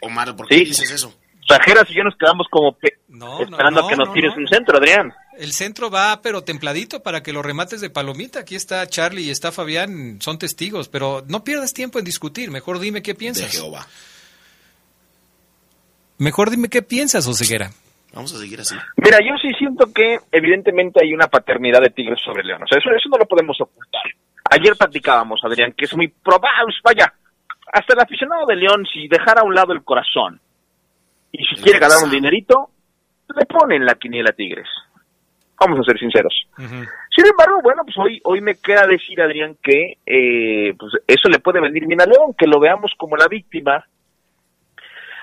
Omar, ¿por qué Sí. dices eso? O sea, Geras y yo nos quedamos como pe- No, esperando no, a que nos no, tires no. un centro, Adrián. El centro va, pero templadito para que los remates de palomita. Aquí está Charlie y está Fabián, son testigos, pero no pierdas tiempo en discutir. Mejor dime qué De piensas. Jehová. Mejor dime qué piensas, Oseguera. Vamos a seguir así. Mira, yo sí siento que evidentemente hay una paternidad de Tigres sobre León. O sea, eso, eso no lo podemos ocultar. Ayer platicábamos, Adrián, que es muy probable, vaya, hasta el aficionado de León, si dejara a un lado el corazón y si quiere ganar un dinerito, le ponen la quiniela a Tigres. Vamos a ser sinceros. Sin embargo, bueno, pues hoy, hoy me queda decir, Adrián, que eh, pues eso le puede venir bien a León, que lo veamos como la víctima.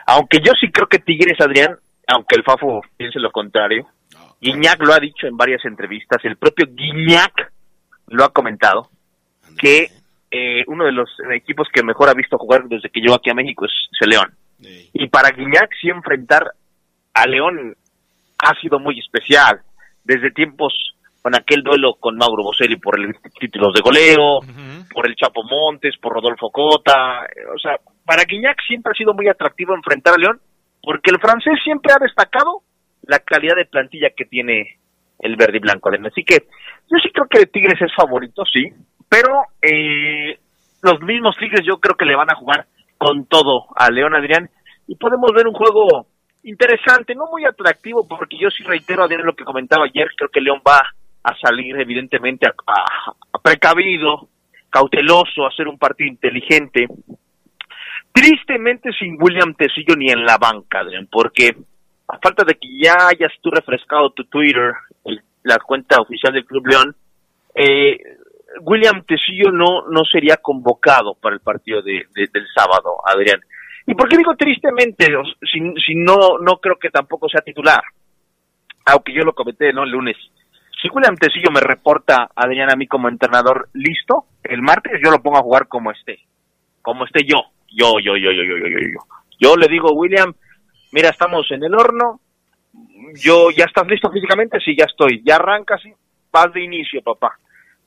Aunque yo sí creo que Tigres, Adrián, aunque el Fafo piense lo contrario, Guiñac lo ha dicho en varias entrevistas, el propio Guiñac lo ha comentado, que eh, uno de los equipos que mejor ha visto jugar desde que llegó aquí a México es, es el León. Y para Guiñac sí enfrentar a León ha sido muy especial. Desde tiempos con aquel duelo con Mauro Boselli por el títulos de goleo, por el Chapo Montes, por Rodolfo Cota. eh, O sea, para Guiñac siempre ha sido muy atractivo enfrentar a León, porque el francés siempre ha destacado la calidad de plantilla que tiene el verde y blanco. Así que yo sí creo que Tigres es favorito, sí, pero eh, los mismos Tigres yo creo que le van a jugar con todo a León Adrián y podemos ver un juego interesante, no muy atractivo, porque yo sí reitero Adrián lo que comentaba ayer, creo que León va a salir evidentemente a, precavido, cauteloso, a hacer un partido inteligente. Tristemente sin William Tecillo ni en la banca, Adrián, porque a falta de que ya hayas tú refrescado tu Twitter, la cuenta oficial del Club León, eh, William Tecillo no, no sería convocado para el partido de- del sábado, Adrián. ¿Y por qué digo tristemente? Si, no, no creo que tampoco sea titular. Aunque yo lo comenté, ¿no? El lunes. Si William Tecillo me reporta, Adrián, a mí como entrenador, listo, el martes yo lo pongo a jugar como esté. Como esté yo. Yo, yo, yo, yo, yo, yo, yo, yo. Le digo, William, mira, estamos en el horno. Yo, ¿ya estás listo físicamente? Sí, ya estoy. Ya arrancas, sí. Vas de inicio, papá.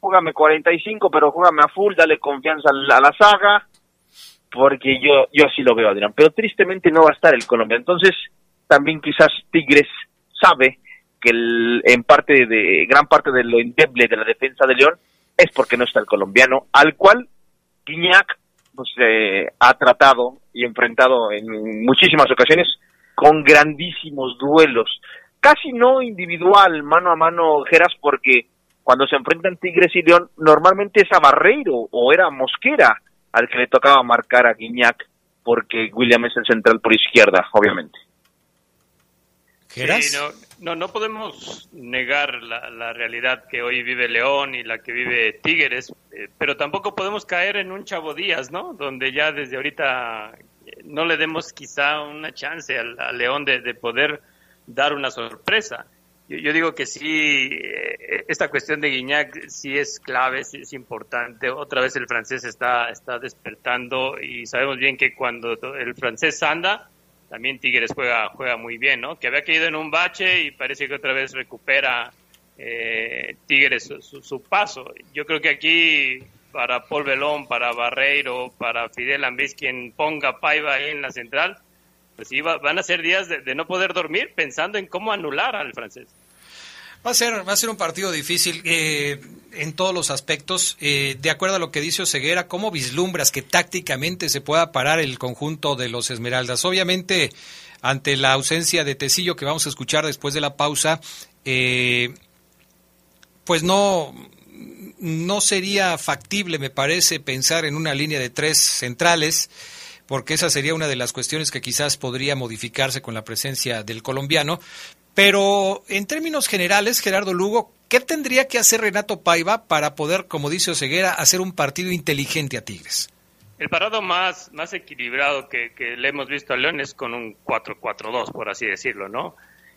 Júgame 45, pero júgame a full, dale confianza a a la saga. Porque yo, yo así lo veo, Adrián. Pero tristemente no va a estar el Colombia. Entonces, también quizás Tigres sabe que el- en parte de, gran parte de lo endeble de la defensa de León es porque no está el colombiano, al cual Guiñac pues, eh, ha tratado y enfrentado en muchísimas ocasiones con grandísimos duelos. Casi no individual, mano a mano, Geras, porque cuando se enfrentan Tigres y León, normalmente es a Barreiro o era Mosquera al que le tocaba marcar a Guiñac, porque William es el central por izquierda, obviamente. Sí, no, no, no podemos negar la, la realidad que hoy vive León y la que vive Tigres, eh, pero tampoco podemos caer en un Chavo Díaz, ¿no? Donde ya desde ahorita eh, no le demos quizá una chance al, al León de, de poder dar una sorpresa. Yo, digo que sí, eh, esta cuestión de Guiñac sí es clave, sí es importante. Otra vez el francés está, está despertando y sabemos bien que cuando el francés anda, también Tigres juega, juega muy bien, ¿no? Que había caído en un bache y parece que otra vez recupera eh, Tigres su, su, paso. Yo creo que aquí para Paul Belón, para Barreiro, para Fidel Ambis, quien ponga Paiva ahí en la central, pues sí, van a ser días de, no poder dormir pensando en cómo anular al francés. Va a ser, va a ser un partido difícil eh, en todos los aspectos. Eh, de acuerdo a lo que dice Oseguera, ¿cómo vislumbras que tácticamente se pueda parar el conjunto de los Esmeraldas? Obviamente, ante la ausencia de Tecillo que vamos a escuchar después de la pausa, eh, pues no, no sería factible, me parece, pensar en una línea de tres centrales porque esa sería una de las cuestiones que quizás podría modificarse con la presencia del colombiano. Pero en términos generales, Gerardo Lugo, ¿qué tendría que hacer Renato Paiva para poder, como dice Oseguera, hacer un partido inteligente a Tigres? El parado más, más equilibrado que, le hemos visto a León es con un 4-4-2, por así decirlo, ¿no?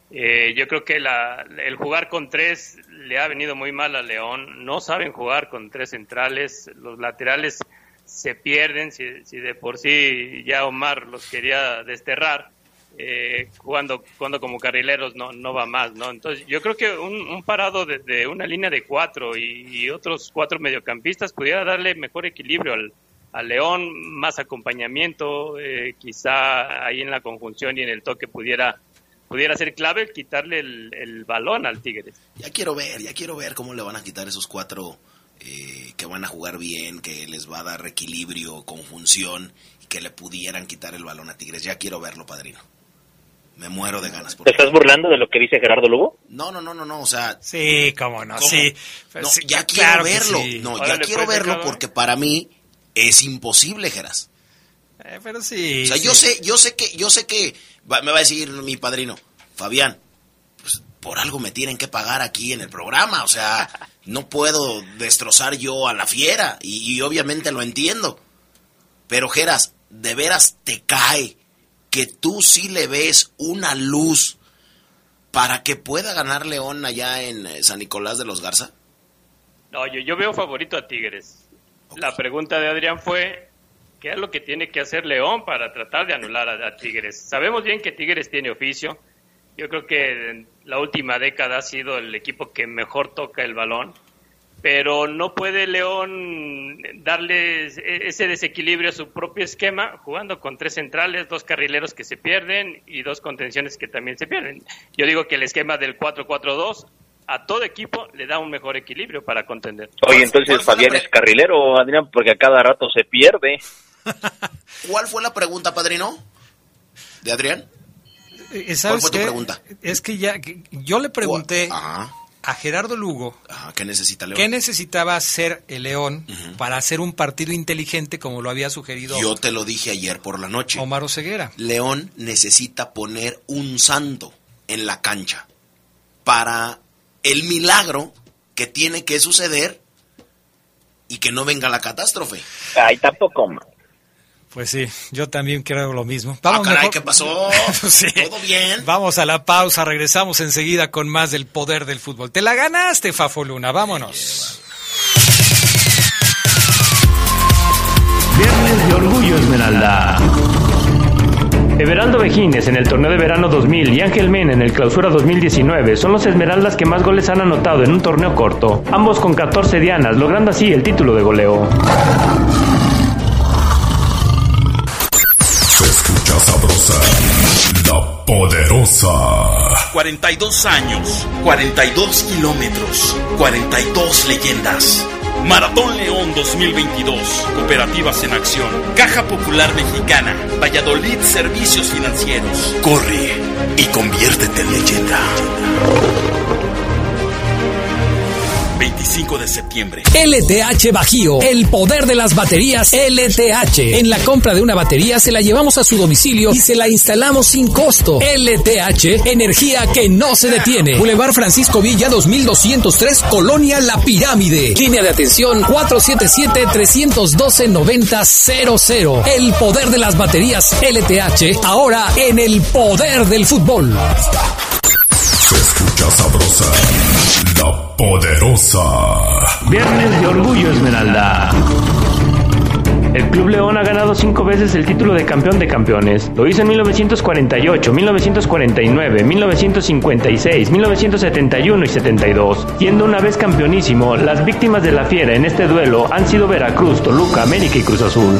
Eh, yo creo que el jugar con tres le ha venido muy mal a León. No saben jugar con tres centrales. Los laterales se pierden, si, de por sí ya Omar los quería desterrar, eh, jugando, jugando como carrileros no, no va más, ¿no? Entonces yo creo que un, parado de, una línea de cuatro y, otros cuatro mediocampistas pudiera darle mejor equilibrio al, León, más acompañamiento, eh, quizá ahí en la conjunción y en el toque pudiera pudiera ser clave quitarle el, el balón al Tigres. Ya quiero ver, ya quiero ver cómo le van a quitar esos cuatro eh, que van a jugar bien, que les va a dar equilibrio, conjunción, y que le pudieran quitar el balón a Tigres. Ya quiero verlo, padrino. Me muero de ganas. Por ¿Te estás burlando de lo que dice Gerardo Lugo? No, no, no, no, no, o sea... Sí, cómo no, sí. ya quiero verlo, no, ya quiero pues, verlo porque para mí es imposible, Geras. Eh, pero sí. O sea, yo sé, yo sé que, yo sé que, me va a decir mi padrino, Fabián, por algo me tienen que pagar aquí en el programa, o sea, no puedo destrozar yo a la fiera y, obviamente lo entiendo. Pero Geras, ¿de veras te cae que tú sí le ves una luz para que pueda ganar León allá en eh, San Nicolás de los Garza? No, yo, yo veo favorito a Tigres. La pregunta de Adrián fue, ¿qué es lo que tiene que hacer León para tratar de anular a, a Tigres? Sabemos bien que Tigres tiene oficio, yo creo que en la última década ha sido el equipo que mejor toca el balón, pero no puede León darle ese desequilibrio a su propio esquema jugando con tres centrales, dos carrileros que se pierden y dos contenciones que también se pierden. Yo digo que el esquema del 4-4-2 a todo equipo le da un mejor equilibrio para contender. Oye, entonces Fabián es carrilero, Adrián, porque a cada rato se pierde. ¿Cuál fue la pregunta, padrino? ¿De Adrián? Eh, ¿Cuál fue tu pregunta? Es que ya, yo le pregunté a Gerardo Lugo ¿qué necesita León? ¿Qué necesitaba hacer el León para hacer un partido inteligente como lo había sugerido? Yo te lo dije ayer por la noche. Omar Oseguera. León necesita poner un santo en la cancha para el milagro que tiene que suceder y que no venga la catástrofe. Ay, tampoco, pues sí, yo también creo lo mismo. Ah, Vamos ah, caray, ¿qué pasó? ¿Todo bien? Vamos a la pausa, regresamos enseguida con más del poder del fútbol. Te la ganaste, Fafo Luna, vámonos. Viernes de Orgullo Esmeralda. Everaldo Vejines en el torneo de verano 2000 y Ángel Men en el clausura 2019 son los Esmeraldas que más goles han anotado en un torneo corto, ambos con 14 dianas, logrando así el título de goleo. La Poderosa. 42 años, 42 kilómetros, 42 leyendas. Maratón León 2022. Cooperativas en acción. Caja Popular Mexicana. Valladolid Servicios Financieros. Corre y conviértete en leyenda. 25 de septiembre. LTH Bajío, el poder de las baterías LTH. En la compra de una batería se la llevamos a su domicilio y se la instalamos sin costo. LTH, energía que no se detiene. Boulevard Francisco Villa 2203, Colonia La Pirámide. Línea de atención 477-312-9000. El poder de las baterías LTH, ahora en el poder del fútbol. Sabrosa, la poderosa. Viernes de Orgullo Esmeralda. El Club León ha ganado cinco veces el título de campeón de campeones. Lo hizo en 1948, 1949, 1956, 1971 y 72. Siendo una vez campeonísimo, las víctimas de la fiera en este duelo han sido Veracruz, Toluca, América y Cruz Azul.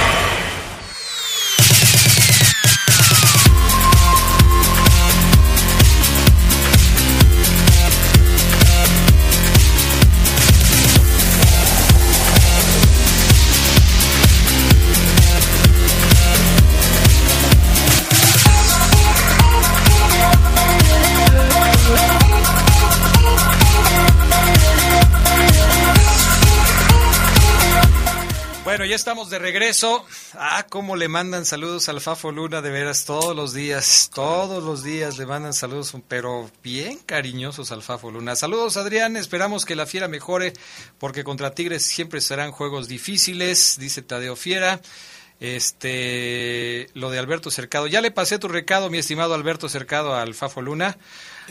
Ya estamos de regreso. Ah, cómo le mandan saludos al Fafo Luna, de veras, todos los días, todos los días le mandan saludos, pero bien cariñosos al Fafo Luna. Saludos, Adrián, esperamos que la Fiera mejore, porque contra Tigres siempre serán juegos difíciles, dice Tadeo Fiera. Este, lo de Alberto Cercado. Ya le pasé tu recado, mi estimado Alberto Cercado, al Fafo Luna.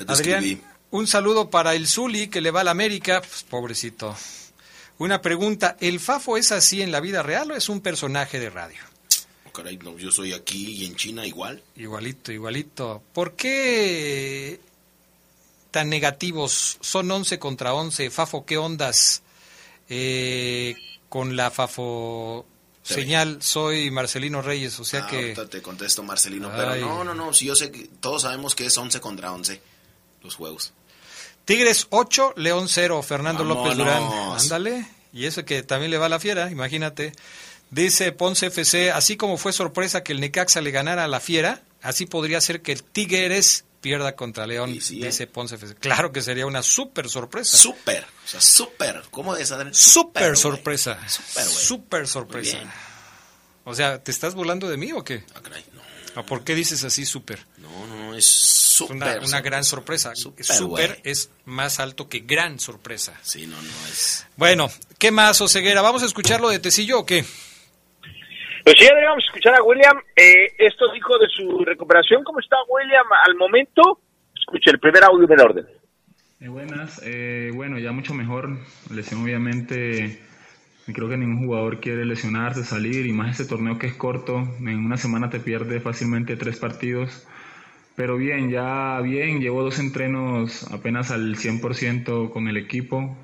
Adrián, un saludo para el Zuli, que le va a la América, pues, pobrecito. Una pregunta, ¿el Fafo es así en la vida real o es un personaje de radio? Caray, no, yo soy aquí y en China igual. Igualito, igualito. ¿Por qué tan negativos? Son 11 contra 11. Fafo, ¿qué ondas eh, con la Fafo señal? Soy Marcelino Reyes, o sea ah, que... te contesto Marcelino, pero no, no, no, si yo sé que todos sabemos que es 11 contra 11 los juegos. Tigres 8, León 0, Fernando López Durán. Ándale. Y eso que también le va a la fiera, imagínate. Dice Ponce FC, así como fue sorpresa que el Necaxa le ganara a la fiera, así podría ser que el Tigres pierda contra León, dice Ponce FC. Claro que sería una súper sorpresa. Súper, o sea, súper. ¿Cómo es, Adrián? Súper sorpresa. Súper sorpresa. O sea, ¿te estás burlando de mí o qué? Ah, ¿Por qué dices así súper? No, no, es una, una, gran sorpresa. Super, es más alto que gran sorpresa. Sí, no, no es. Bueno, ¿qué más, Oseguera? ¿Vamos a escucharlo de Tecillo o qué? Pues sí, vamos a escuchar a William. Eh, esto dijo de su recuperación. ¿Cómo está William al momento? Escuche el primer audio del orden. Eh, buenas, eh, bueno, ya mucho mejor. Lesión obviamente, creo que ningún jugador quiere lesionarse, salir, y más este torneo que es corto. En una semana te pierdes fácilmente tres partidos. Pero bien, ya bien, llevo dos entrenos apenas al 100% con el equipo.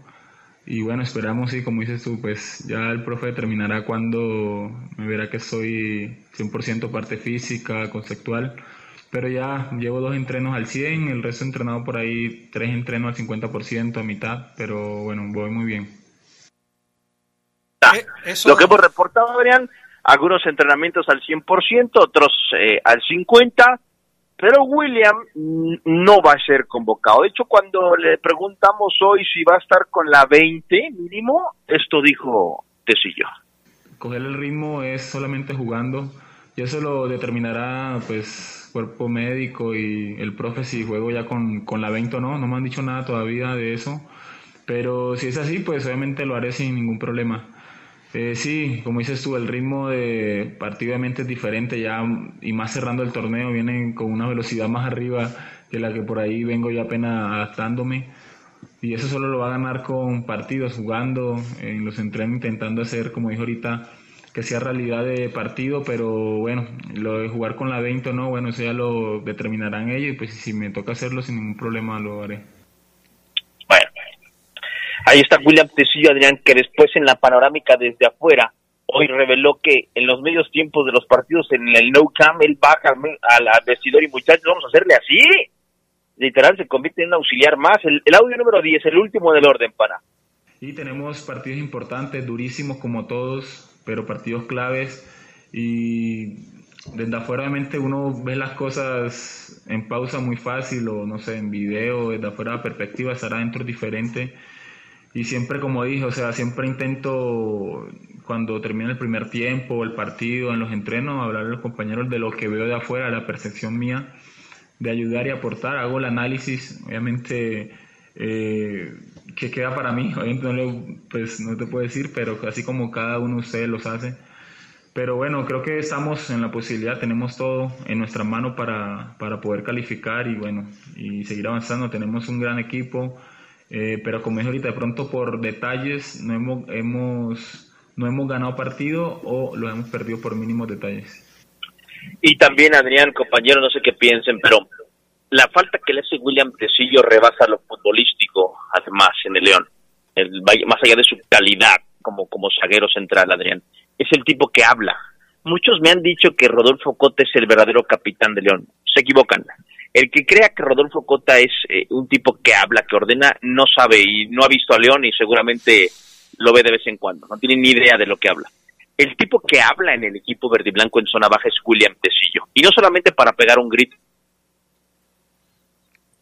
Y bueno, esperamos, y como dices tú, pues ya el profe determinará cuando me verá que soy 100% parte física, conceptual. Pero ya llevo dos entrenos al 100, el resto entrenado por ahí, tres entrenos al 50%, a mitad, pero bueno, voy muy bien. Eh, Lo que hemos reportado, Adrián, algunos entrenamientos al 100%, otros eh, al 50%, pero William no va a ser convocado. De hecho, cuando le preguntamos hoy si va a estar con la 20 mínimo, esto dijo Tecillo. Coger el ritmo es solamente jugando y eso lo determinará pues cuerpo médico y el profe si juego ya con, con la 20 o no. No me han dicho nada todavía de eso. Pero si es así, pues obviamente lo haré sin ningún problema. Eh, sí, como dices tú, el ritmo de partido es diferente ya y más cerrando el torneo, vienen con una velocidad más arriba que la que por ahí vengo yo apenas adaptándome. Y eso solo lo va a ganar con partidos, jugando, en los entrenos, intentando hacer, como dijo ahorita, que sea realidad de partido, pero bueno, lo de jugar con la 20 o no, bueno, eso ya lo determinarán ellos y pues si me toca hacerlo sin ningún problema lo haré. Ahí está William Tecillo, Adrián, que después en la panorámica desde afuera, hoy reveló que en los medios tiempos de los partidos en el No Cam, él baja al, vestidor y muchachos, vamos a hacerle así. Literal, se convierte en un auxiliar más. El, audio número 10, el último del orden, para. Y tenemos partidos importantes, durísimos como todos, pero partidos claves. Y desde afuera obviamente uno ve las cosas en pausa muy fácil o no sé, en video, desde afuera la perspectiva estará dentro diferente y siempre como dije, o sea, siempre intento cuando termina el primer tiempo, el partido, en los entrenos, hablar a los compañeros de lo que veo de afuera, la percepción mía, de ayudar y aportar, hago el análisis, obviamente eh, que queda para mí, obviamente no, le- pues no te puedo decir, pero así como cada uno de ustedes los hace. Pero bueno, creo que estamos en la posibilidad, tenemos todo en nuestra mano para, para poder calificar y bueno, y seguir avanzando. Tenemos un gran equipo, eh, pero como dije ahorita, de pronto por detalles no hemos, hemos, no hemos ganado partido o lo hemos perdido por mínimos detalles. Y también, Adrián, compañero, no sé qué piensen, pero la falta que le hace William Tecillo rebasa lo futbolístico, además, en el León. El- más allá de su calidad como, como zaguero central, Adrián. Es el tipo que habla. Muchos me han dicho que Rodolfo Cota es el verdadero capitán de León. Se equivocan. El que crea que Rodolfo Cota es eh, un tipo que habla, que ordena, no sabe y no ha visto a León y seguramente lo ve de vez en cuando. No tiene ni idea de lo que habla. El tipo que habla en el equipo verde y blanco en zona baja es William Tecillo. Y no solamente para pegar un grito.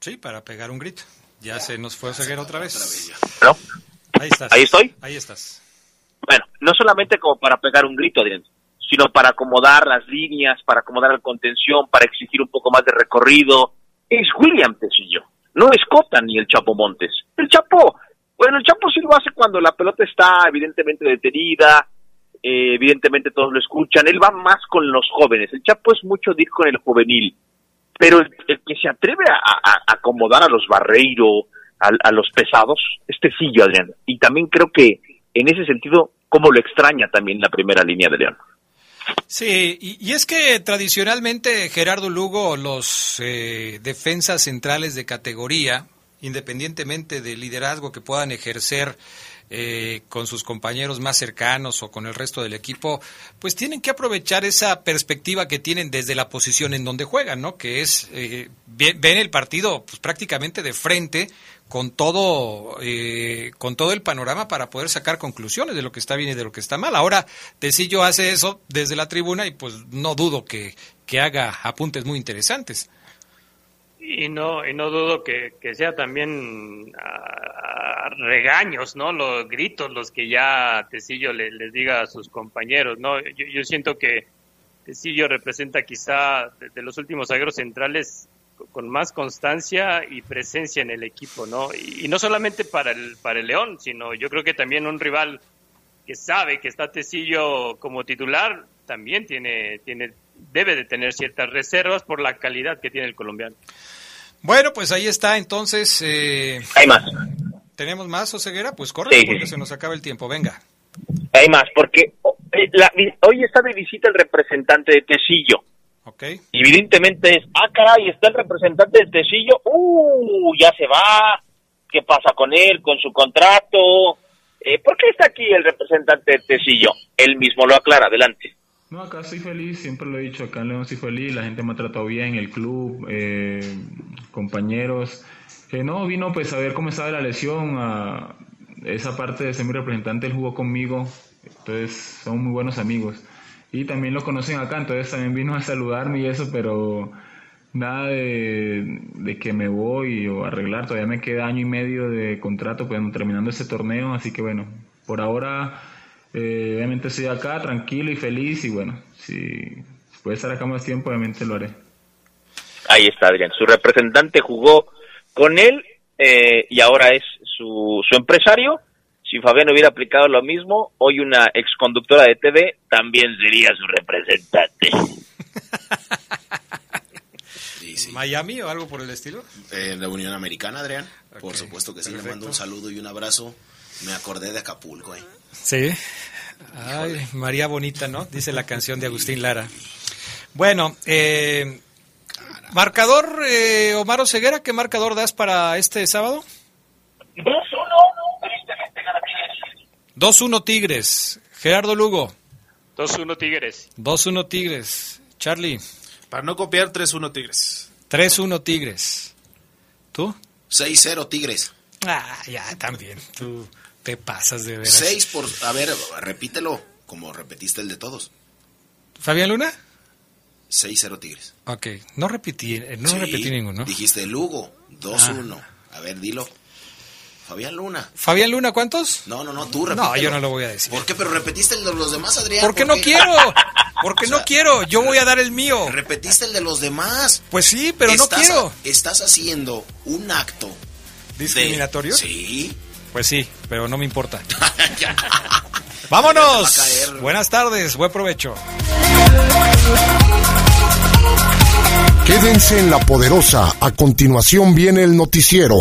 Sí, para pegar un grito. Ya se nos fue Ceguera otra vez. ¿No? Ahí estás. Ahí estoy. Ahí estás. Bueno, no solamente como para pegar un grito, Adrián, sino para acomodar las líneas, para acomodar la contención, para exigir un poco más de recorrido. Es William Tecillo, no es Cota ni el Chapo Montes. El Chapo, bueno, el Chapo sí lo hace cuando la pelota está evidentemente detenida, eh, evidentemente todos lo escuchan, él va más con los jóvenes. El Chapo es mucho de ir con el juvenil, pero el, que se atreve a, acomodar a los Barreiro, a, a los pesados, es Tecillo, Adrián. Y también creo que en ese sentido, como lo extraña también la primera línea de León. Sí, y, es que tradicionalmente Gerardo Lugo, los eh, defensas centrales de categoría, independientemente del liderazgo que puedan ejercer eh, con sus compañeros más cercanos o con el resto del equipo, pues tienen que aprovechar esa perspectiva que tienen desde la posición en donde juegan, ¿no? Que es, eh, ve- ven el partido pues, prácticamente de frente con todo, eh, con todo el panorama para poder sacar conclusiones de lo que está bien y de lo que está mal. Ahora, Tecillo hace eso desde la tribuna y pues no dudo que, que haga apuntes muy interesantes. Y no, y no dudo que, que sea también a, regaños, ¿no? Los gritos, los que ya Tecillo le- les diga a sus compañeros, ¿no? Yo, yo siento que Tecillo representa quizá de, los últimos zagueros centrales co- con más constancia y presencia en el equipo, ¿no? Y, y no solamente para el, para el León, sino yo creo que también un rival que sabe que está Tecillo como titular también tiene, tiene, debe de tener ciertas reservas por la calidad que tiene el colombiano. Bueno, pues ahí está entonces. Eh, Hay más. ¿Tenemos más, Oseguera? Pues corre, Sí, porque sí. se nos acaba el tiempo. Venga. Hay más, porque eh, la- hoy está de visita el representante de Tecillo. Ok. Y evidentemente es, ah, caray, está el representante de Tecillo, uh, ya se va, ¿qué pasa con él, con su contrato? Eh, ¿Por qué está aquí el representante de Tecillo? Él mismo lo aclara, adelante. No, acá estoy feliz, siempre lo he dicho, acá en León estoy feliz, la gente me ha tratado bien, el club, eh, compañeros. Que no, vino pues a ver cómo estaba la lesión, a esa parte de ser mi representante, él jugó conmigo, entonces son muy buenos amigos. Y también lo conocen acá, entonces también vino a saludarme y eso, pero nada de, de que me voy o arreglar, todavía me queda año y medio de contrato pues, terminando este torneo, así que bueno, por ahora eh, obviamente estoy acá tranquilo y feliz y bueno, si puede estar acá más tiempo obviamente lo haré. Ahí está Adrián, su representante jugó con él eh, y ahora es su, su empresario. Si Fabián hubiera aplicado lo mismo, hoy una exconductora de TV también sería su representante. ¿Miami o algo por el estilo? Eh, la Unión Americana, Adrián. Por Ok, supuesto que sí, le perfecto. mando un saludo y un abrazo. Me acordé de Acapulco, eh. Sí. Ay, María Bonita, ¿no? Dice la canción de Agustín Lara. Bueno, eh, marcador, eh, Omar Oseguera, ¿qué marcador das para este sábado? 2-1 Tigres. Gerardo Lugo. 2-1 Tigres. 2-1 Tigres. Charlie. Para no copiar, 3-1 Tigres. 3-1 Tigres. ¿Tú? 6-0 Tigres. Ah, ya, también. Tú te pasas de veras. 6 por... A ver, repítelo, como repetiste el de todos. ¿Fabián Luna? 6-0 Tigres. Ok, no repetí, eh, no Sí, repetí ninguno. Dijiste Lugo, 2-1. A ver, dilo. Fabián Luna. ¿Fabián Luna cuántos? No, no, no, tú No, repítelo. yo no lo voy a decir. ¿Por qué? Pero repetiste el de los demás, Adrián. Porque ¿por no qué? quiero. Porque no quiero. Yo voy a dar el mío. Repetiste el de los demás. Pues sí, pero no quiero. Estás haciendo un acto. de- ¿Discriminatorio? sí. Pues sí, pero no me importa. Vámonos. Buenas tardes, buen provecho. Quédense en la poderosa. A continuación viene el noticiero.